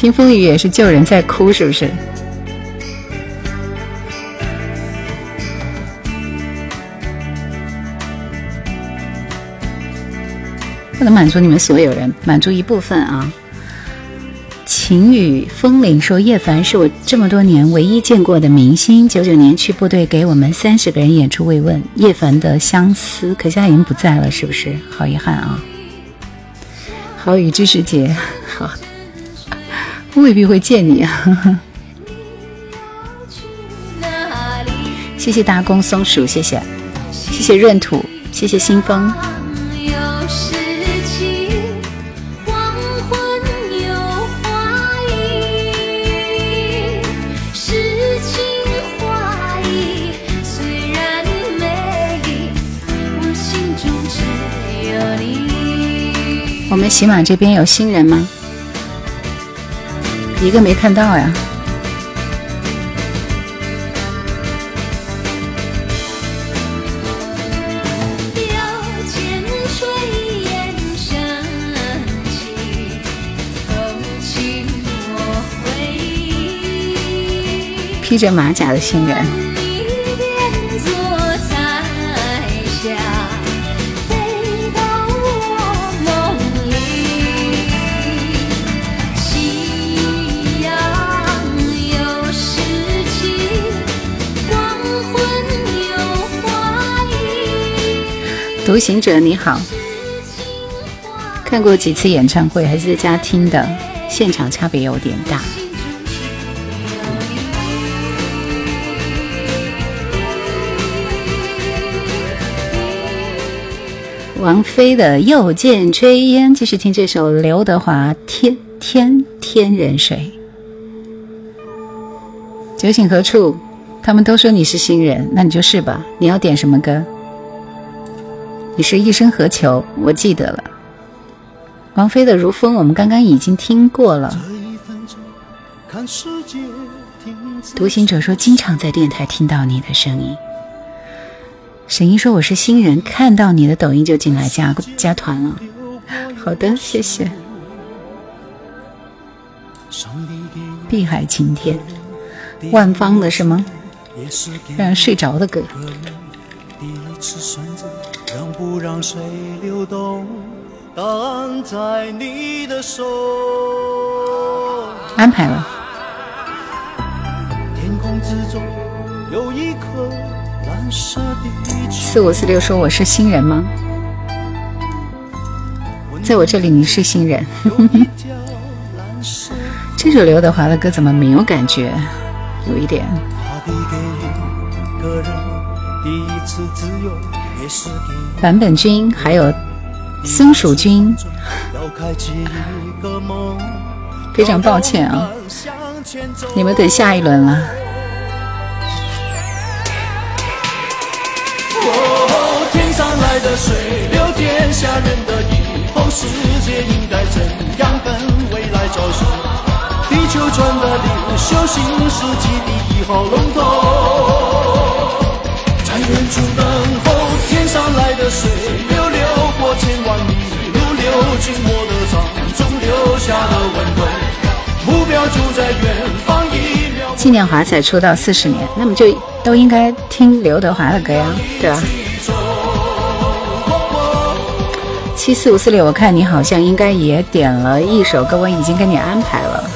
听风雨也是旧人在哭，是不是？不能满足你们所有人，满足一部分啊。晴雨风铃说：“叶凡是我这么多年唯一见过的明星。九九年去部队给我们三十个人演出慰问。叶凡的相思，可现在已经不在了，是不是？好遗憾啊！好雨知识节，好，未必会见你啊。谢谢大公松鼠，谢谢，谢谢闰土，谢谢新风。”我们喜马这边有新人吗？一个没看到呀。披着马甲的新人。独行者你好，看过几次演唱会，还是在家听的，现场差别有点大。王菲的《又见炊烟》，继续听这首刘德华《天天天人水》。酒醒何处？他们都说你是新人，那你就是吧。你要点什么歌？你是一生何求？我记得了。王菲的《如风》，我们刚刚已经听过了。独行者说，经常在电台听到你的声音。沈一说，我是新人，看到你的抖音就进来加加团了。好的，谢谢。碧海晴天，万芳的是吗？让人睡着的歌。让不让水流动，答案在你的手。安排了。天空之中有一颗蓝色的四五四六说我是新人吗？在我这里你是新人。这首刘德华的歌怎么没有感觉？有一点。版本君还有松鼠君，非常抱歉啊，你们等下一轮了。天上来的水流天下人的以后世界应该怎样跟未来交手？地球转的领袖新世纪第一号龙头，在远处等候。上来的水流流过千万里路，流进我的掌中留下的温度。目标就在远方一秒。纪念华才出道四十年，那么就都应该听刘德华的歌呀，对吧？七四五四六，我看你好像应该也点了一首歌，我已经给你安排了。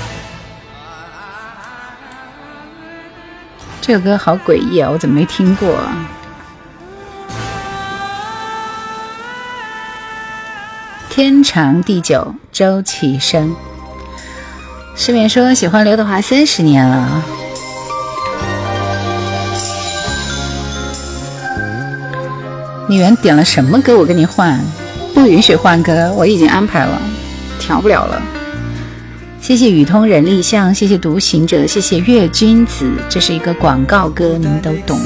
这个歌好诡异啊，我怎么没听过？天长地久，周启生。失眠说喜欢刘德华三十年了。你原点了什么歌？我给你换，不允许换歌，我已经安排了，调不了了。谢谢宇通人力象，谢谢独行者，谢谢月君子，这是一个广告歌，你们都懂。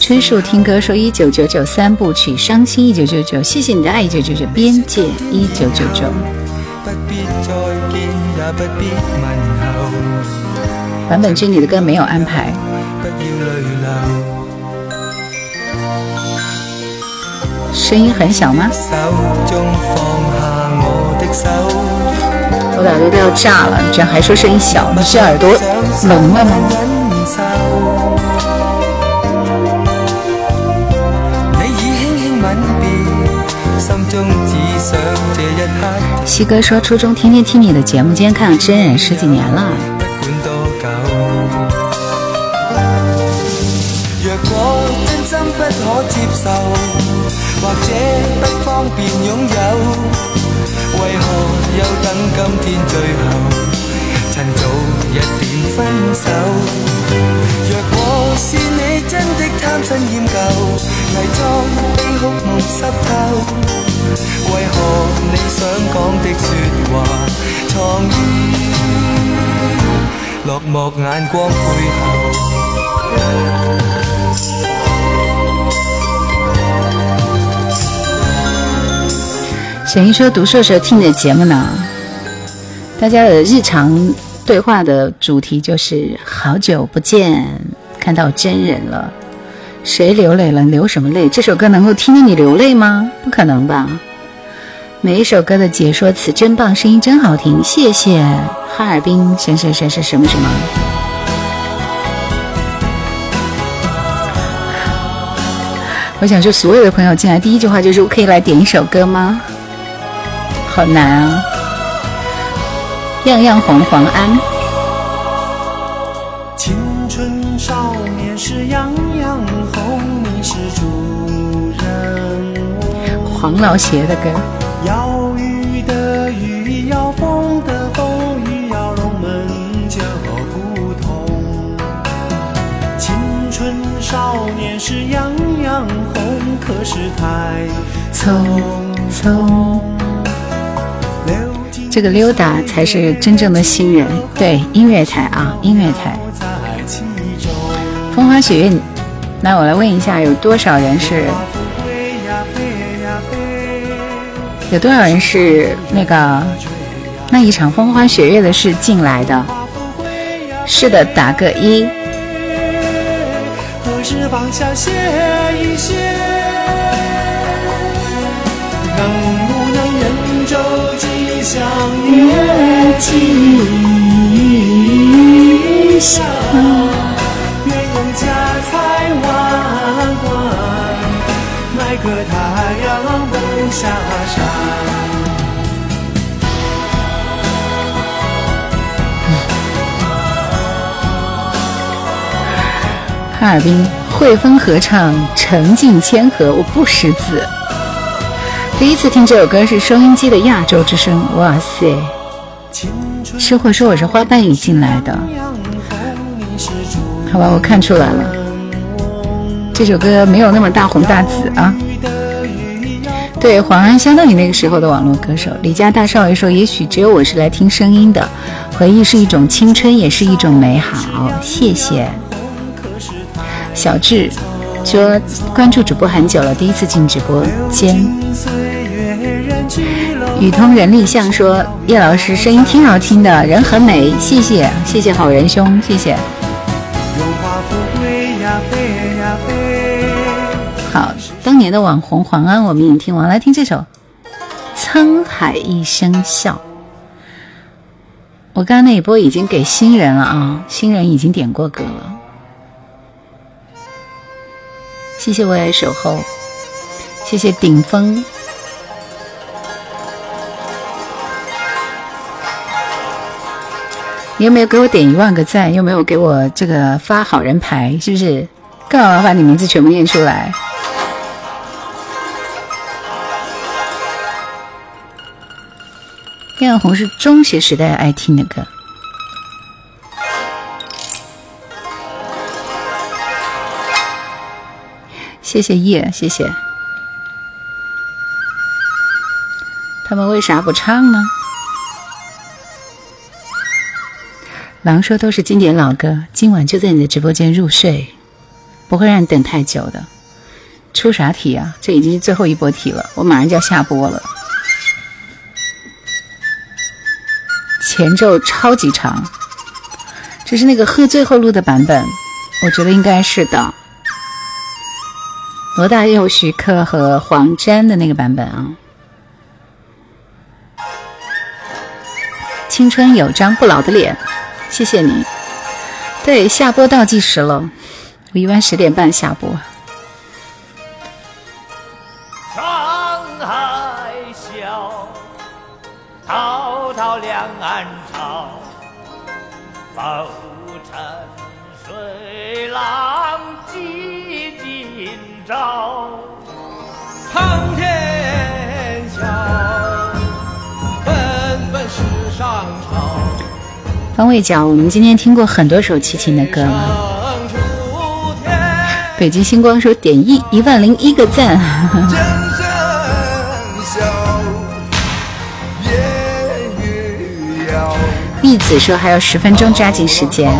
春树听歌说一九九九三部曲，伤心一九九九，谢谢你的爱一九九九，边界一九九九。版本君你的歌没有安排。声音很小吗？我的耳朵都要炸了，你居然还说声音小？你是耳朵聋了吗？西哥说初中天天听你的节目，今天看了真人十几年了。或者不方便拥有，为何又等今天最后，趁早一点分手？若果是你真的贪新厌旧，伪装悲哭梦湿透，为何你想讲的说话，藏于落寞眼光背后？沈英说读硕时候听你的节目呢，大家的日常对话的主题就是好久不见，看到真人了，谁流泪了？流什么泪？这首歌能够听得你流泪吗？不可能吧！每一首歌的解说词真棒，声音真好听，谢谢哈尔滨什什什什什么什么。我想说，所有的朋友进来第一句话就是：我可以来点一首歌吗？好难啊！样样红黄安。黄老邪的歌。要雨的雨，要风的风，雨要龙门就不同。青春少年时样样红，可是太匆匆。这个溜达才是真正的新人，对音乐台啊，音乐台。风花雪月，那我来问一下，有多少人是？有多少人是那个那一场风花雪月的事进来的？是的，打个一。相约今宵，愿用家财万买个太阳不下山。哈尔滨汇丰合唱，沉浸千河，我不识字。第一次听这首歌是收音机的亚洲之声，哇塞！吃货说我是花瓣雨进来的，好吧，我看出来了，这首歌没有那么大红大紫啊。对，黄安相当于那个时候的网络歌手。李家大少爷说，也许只有我是来听声音的，回忆是一种青春，也是一种美好。谢谢，小智说关注主播很久了，第一次进直播间。宇通人力象说：“叶老师声音挺好听的，人很美，谢谢谢谢好人兄，谢谢。”好，当年的网红黄安我们已经听完，来听这首《沧海一声笑》。我刚刚那一波已经给新人了啊，新人已经点过歌了。谢谢为爱守候，谢谢顶峰。你有没有给我点一万个赞？又没有给我这个发好人牌？是不是？干嘛把你名字全部念出来？《恋红》是中学时代爱听的歌。谢谢叶，谢谢。他们为啥不唱呢？狼说都是经典老歌，今晚就在你的直播间入睡，不会让你等太久的。出啥题啊？这已经是最后一波题了，我马上就要下播了。前奏超级长，这是那个喝醉后录的版本，我觉得应该是的。罗大佑、徐克和黄沾的那个版本啊。青春有张不老的脸，谢谢你。对，下播倒计时了，我一般十点半下播。方位讲，我们今天听过很多首齐秦的歌了。北京星光说点一一万零一个赞。义子说还有十分钟，抓紧时间。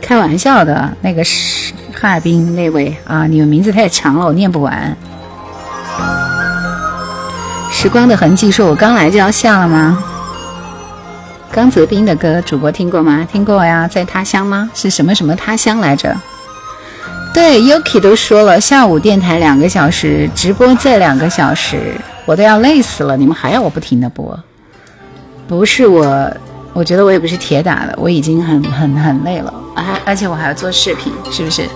开玩笑的，那个是哈尔滨那位啊，你们名字太长了，我念不完。时光的痕迹说：“我刚来就要下了吗？”刚泽斌的歌，主播听过吗？听过呀，在他乡吗？是什么什么他乡来着？对，Yuki 都说了，下午电台两个小时，直播再两个小时，我都要累死了，你们还要我不停的播？不是我。我觉得我也不是铁打的，我已经很很很累了，而而且我还要做视频，是不是？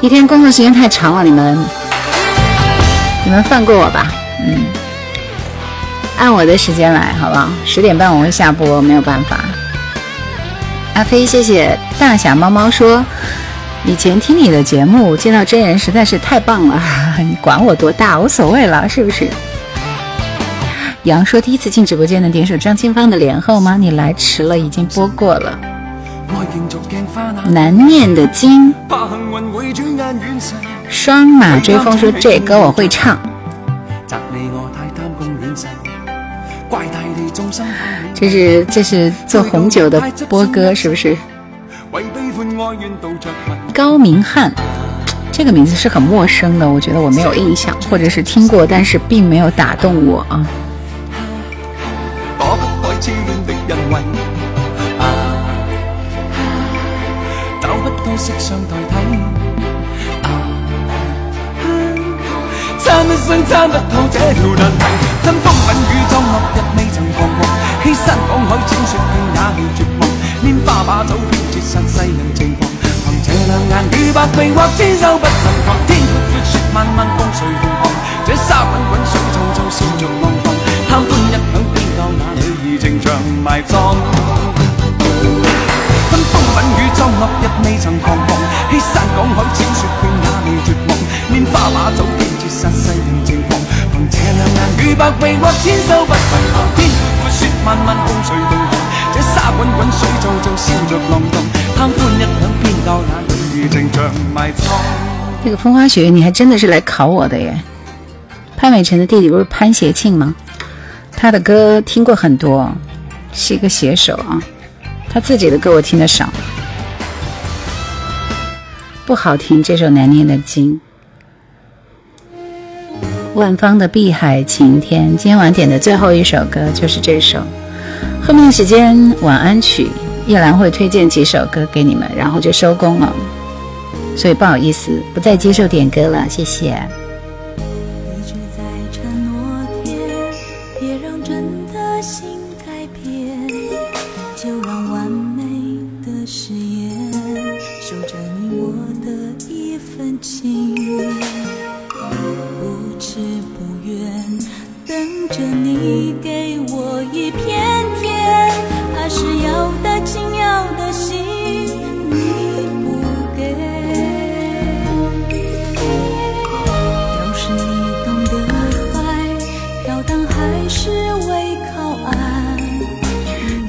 一天工作时间太长了，你们你们放过我吧，嗯，按我的时间来，好不好？十点半我会下播，没有办法。阿飞，谢谢大侠猫猫说，以前听你的节目，见到真人实在是太棒了，你管我多大，无所谓了，是不是？杨说：“第一次进直播间的点首张清芳的《莲后》吗？你来迟了，已经播过了。难念的经。双马追风说这歌我会唱。这是这是做红酒的波哥是不是？高明翰，这个名字是很陌生的，我觉得我没有印象，或者是听过，但是并没有打动我啊。”痴恋的人为啊，找不到色相代替啊，参一生参不透这条难题，吞风吻雨中落日未曾彷徨，欺山赶海千雪拼也未绝望，拈花把酒偏折煞世人情狂，凭这两眼与百臂或千手不能防，天阔阔雪漫漫风随浪狂，这沙滚滚水皱皱笑着浪荡，贪欢一晌偏教那女。情长埋葬，分风吻雨中落日未曾彷徨，欺山赶海千雪遍也未绝望，拈花把酒偏折煞世人情狂，凭这两眼与百臂或千手不能防，天阔雪漫漫风随浪荡，这沙滚滚水皱皱笑着浪荡，贪欢一晌偏教那女儿情长埋葬。这个风花雪月，你还真的是来考我的耶！潘美辰的弟弟不是潘协庆吗？他的歌听过很多，是一个写手啊。他自己的歌我听的少，不好听。这首难念的经。万芳的《碧海晴天》，今天晚点的最后一首歌就是这首。后面的时间晚安曲，叶兰会推荐几首歌给你们，然后就收工了。所以不好意思，不再接受点歌了，谢谢。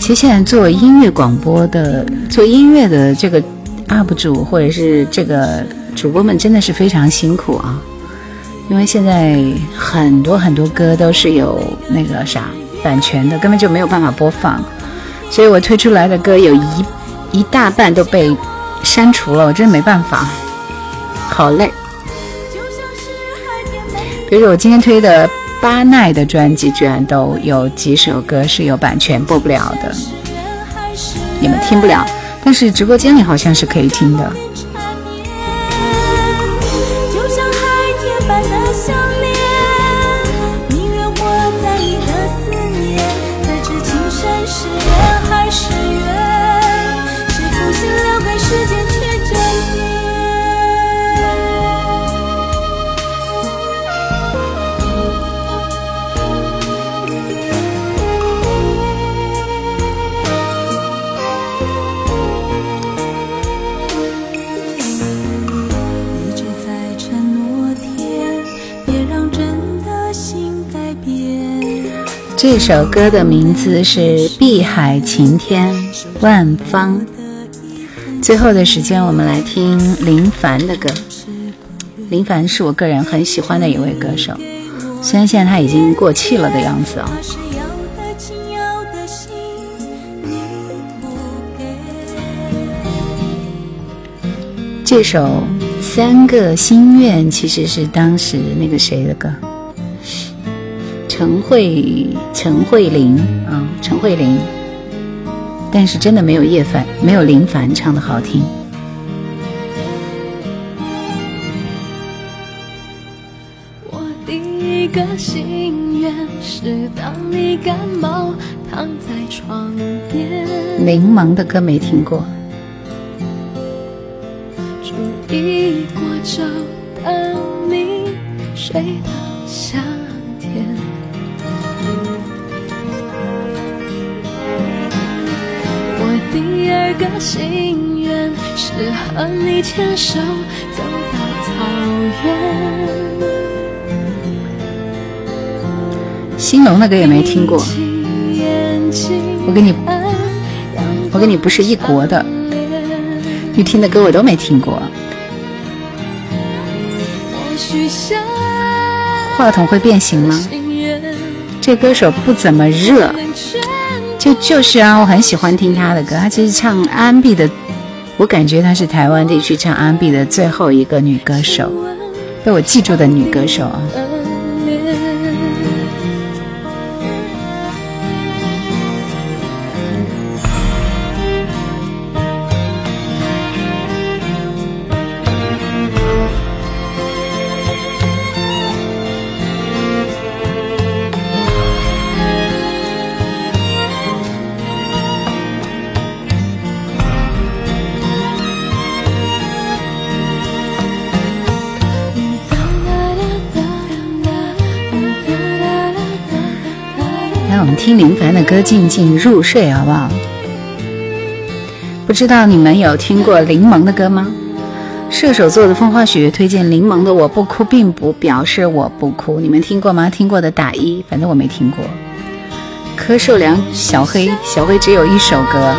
其实现在做音乐广播的、做音乐的这个 UP 主或者是这个主播们，真的是非常辛苦啊！因为现在很多很多歌都是有那个啥版权的，根本就没有办法播放，所以我推出来的歌有一一大半都被删除了，我真的没办法，好累。比如说我今天推的。巴奈的专辑居然都有几首歌是有版权播不了的，你们听不了，但是直播间里好像是可以听的。这首歌的名字是《碧海晴天》，万芳。最后的时间，我们来听林凡的歌。林凡是我个人很喜欢的一位歌手，虽然现在他已经过气了的样子啊。这首《三个心愿》其实是当时那个谁的歌。陈慧陈慧琳啊，陈慧琳，但是真的没有叶凡没有林凡唱的好听。我第一个心愿是当你感冒躺在床边。柠檬的歌没听过。注意过就等你睡第二个心愿是和你牵手走到草原。兴隆的歌也没听过，我跟你，我跟你不是一国的，你听的歌我都没听过。话筒会变形吗？这歌手不怎么热。就就是啊，我很喜欢听她的歌。她其实唱 R&B 的，我感觉她是台湾地区唱 R&B 的最后一个女歌手，被我记住的女歌手啊。听林凡的歌，静静入睡，好不好？不知道你们有听过柠檬的歌吗？射手座的风花雪月推荐柠檬的《我不哭》，并不表示我不哭。你们听过吗？听过的打一，反正我没听过。柯受良，小黑，小黑只有一首歌。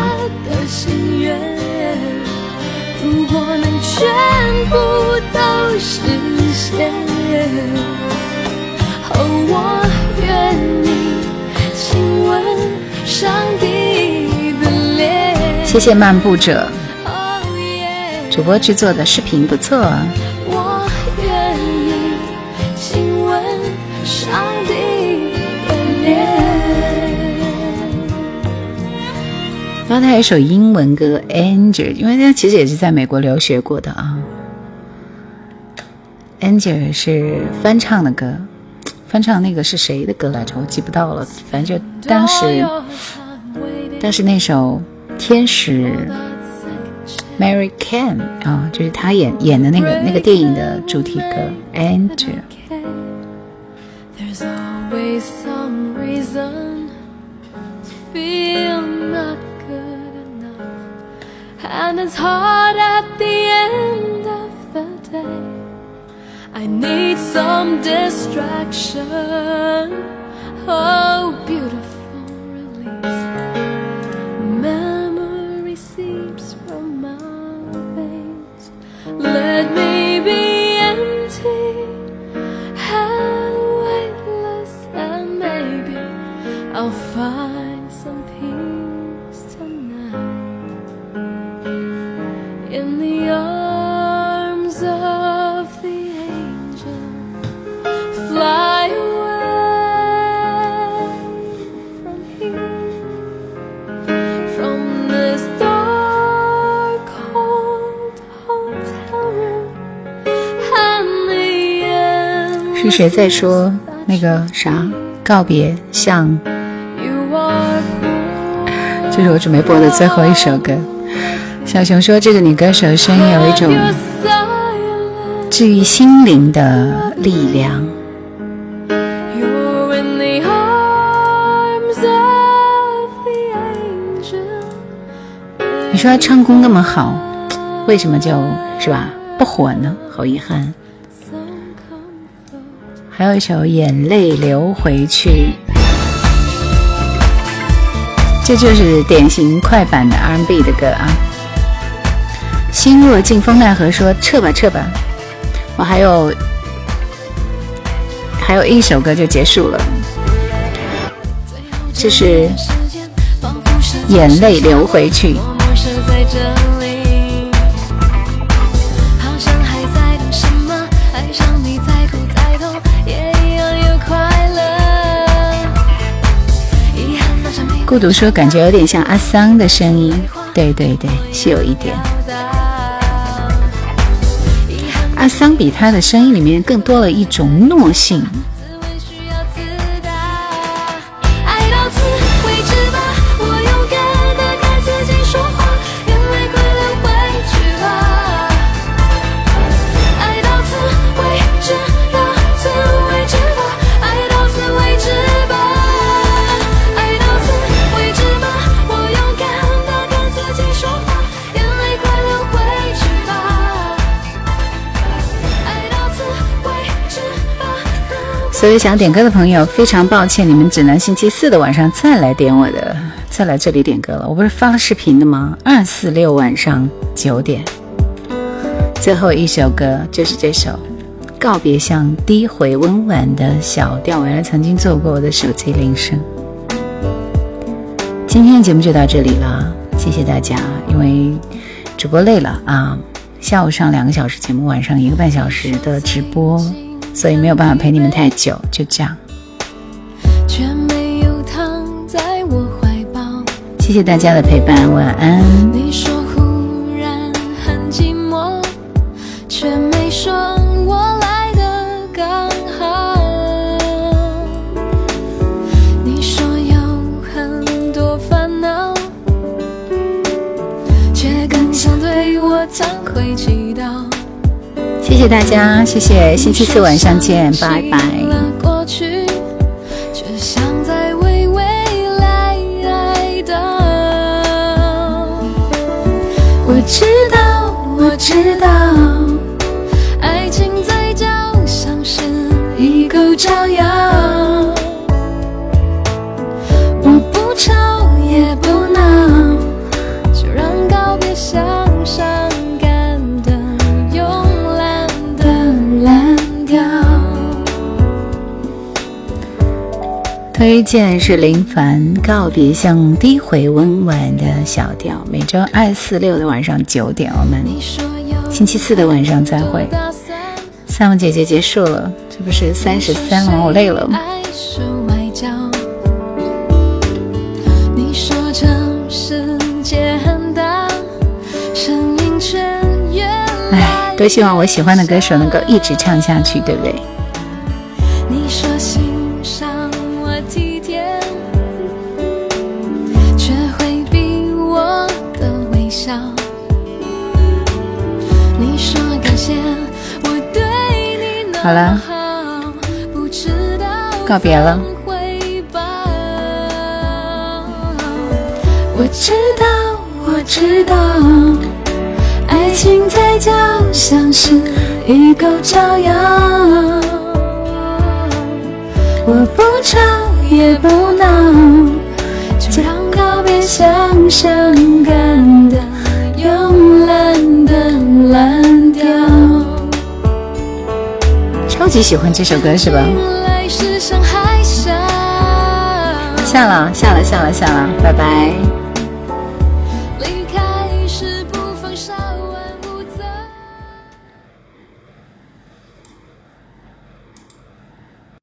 上帝的脸。谢谢漫步者。哦耶。主播制作的视频不错我愿意亲吻上帝的脸。刚才有一首英文歌 angel 因为他其实也是在美国留学过的啊。Angel 是翻唱的歌。翻唱那个是谁的歌来着？我记不到了。反正就当时，当时那首《天使》，Mary Cam 啊，就是他演演的那个那个电影的主题歌《Angel》。And it's hard at the end of the day. I need some distraction. Oh, beautiful 谁在说那个啥告别像这是我准备播的最后一首歌。小熊说：“这个女歌手声音有一种治愈心灵的力量。你说她唱功那么好，为什么就是吧不火呢？好遗憾。还有一首《眼泪流回去》，这就是典型快板的 R&B 的歌啊。心若静风奈何说撤吧撤吧，我还有还有一首歌就结束了，这是眼泪流回去。孤独说感觉有点像阿桑的声音，对对对，是有一点。阿桑比他的声音里面更多了一种糯性。所以想点歌的朋友，非常抱歉，你们只能星期四的晚上再来点我的，再来这里点歌了。我不是发了视频的吗？二四六晚上九点，最后一首歌就是这首《告别像低回温婉的小调》，原来曾经做过我的手机铃声。今天的节目就到这里了，谢谢大家。因为主播累了啊，下午上两个小时节目，晚上一个半小时的直播，所以没有办法陪你们太久，就这样。却没有躺在我怀抱。谢谢大家的陪伴，晚安。你说忽然很寂寞，却没说谢谢大家，谢谢，星期四晚上见，拜拜。过去，却像在为未来哀悼。我知道，我知道，推荐是林凡《告别》，像低回温婉的小调。每周二、四、六的晚上九点，我们星期四的晚上再会。三文姐姐结束了，这不是三十三了，我累了。唉，多希望我喜欢的歌手能够一直唱下去，对不对？好了么好，不知道告别了我知道，我知道，爱情在就像是一口朝阳。我不吵也不闹，就让告别像伤感的、慵懒的超级喜欢这首歌是吧？下了，下了，下了，下了，拜拜。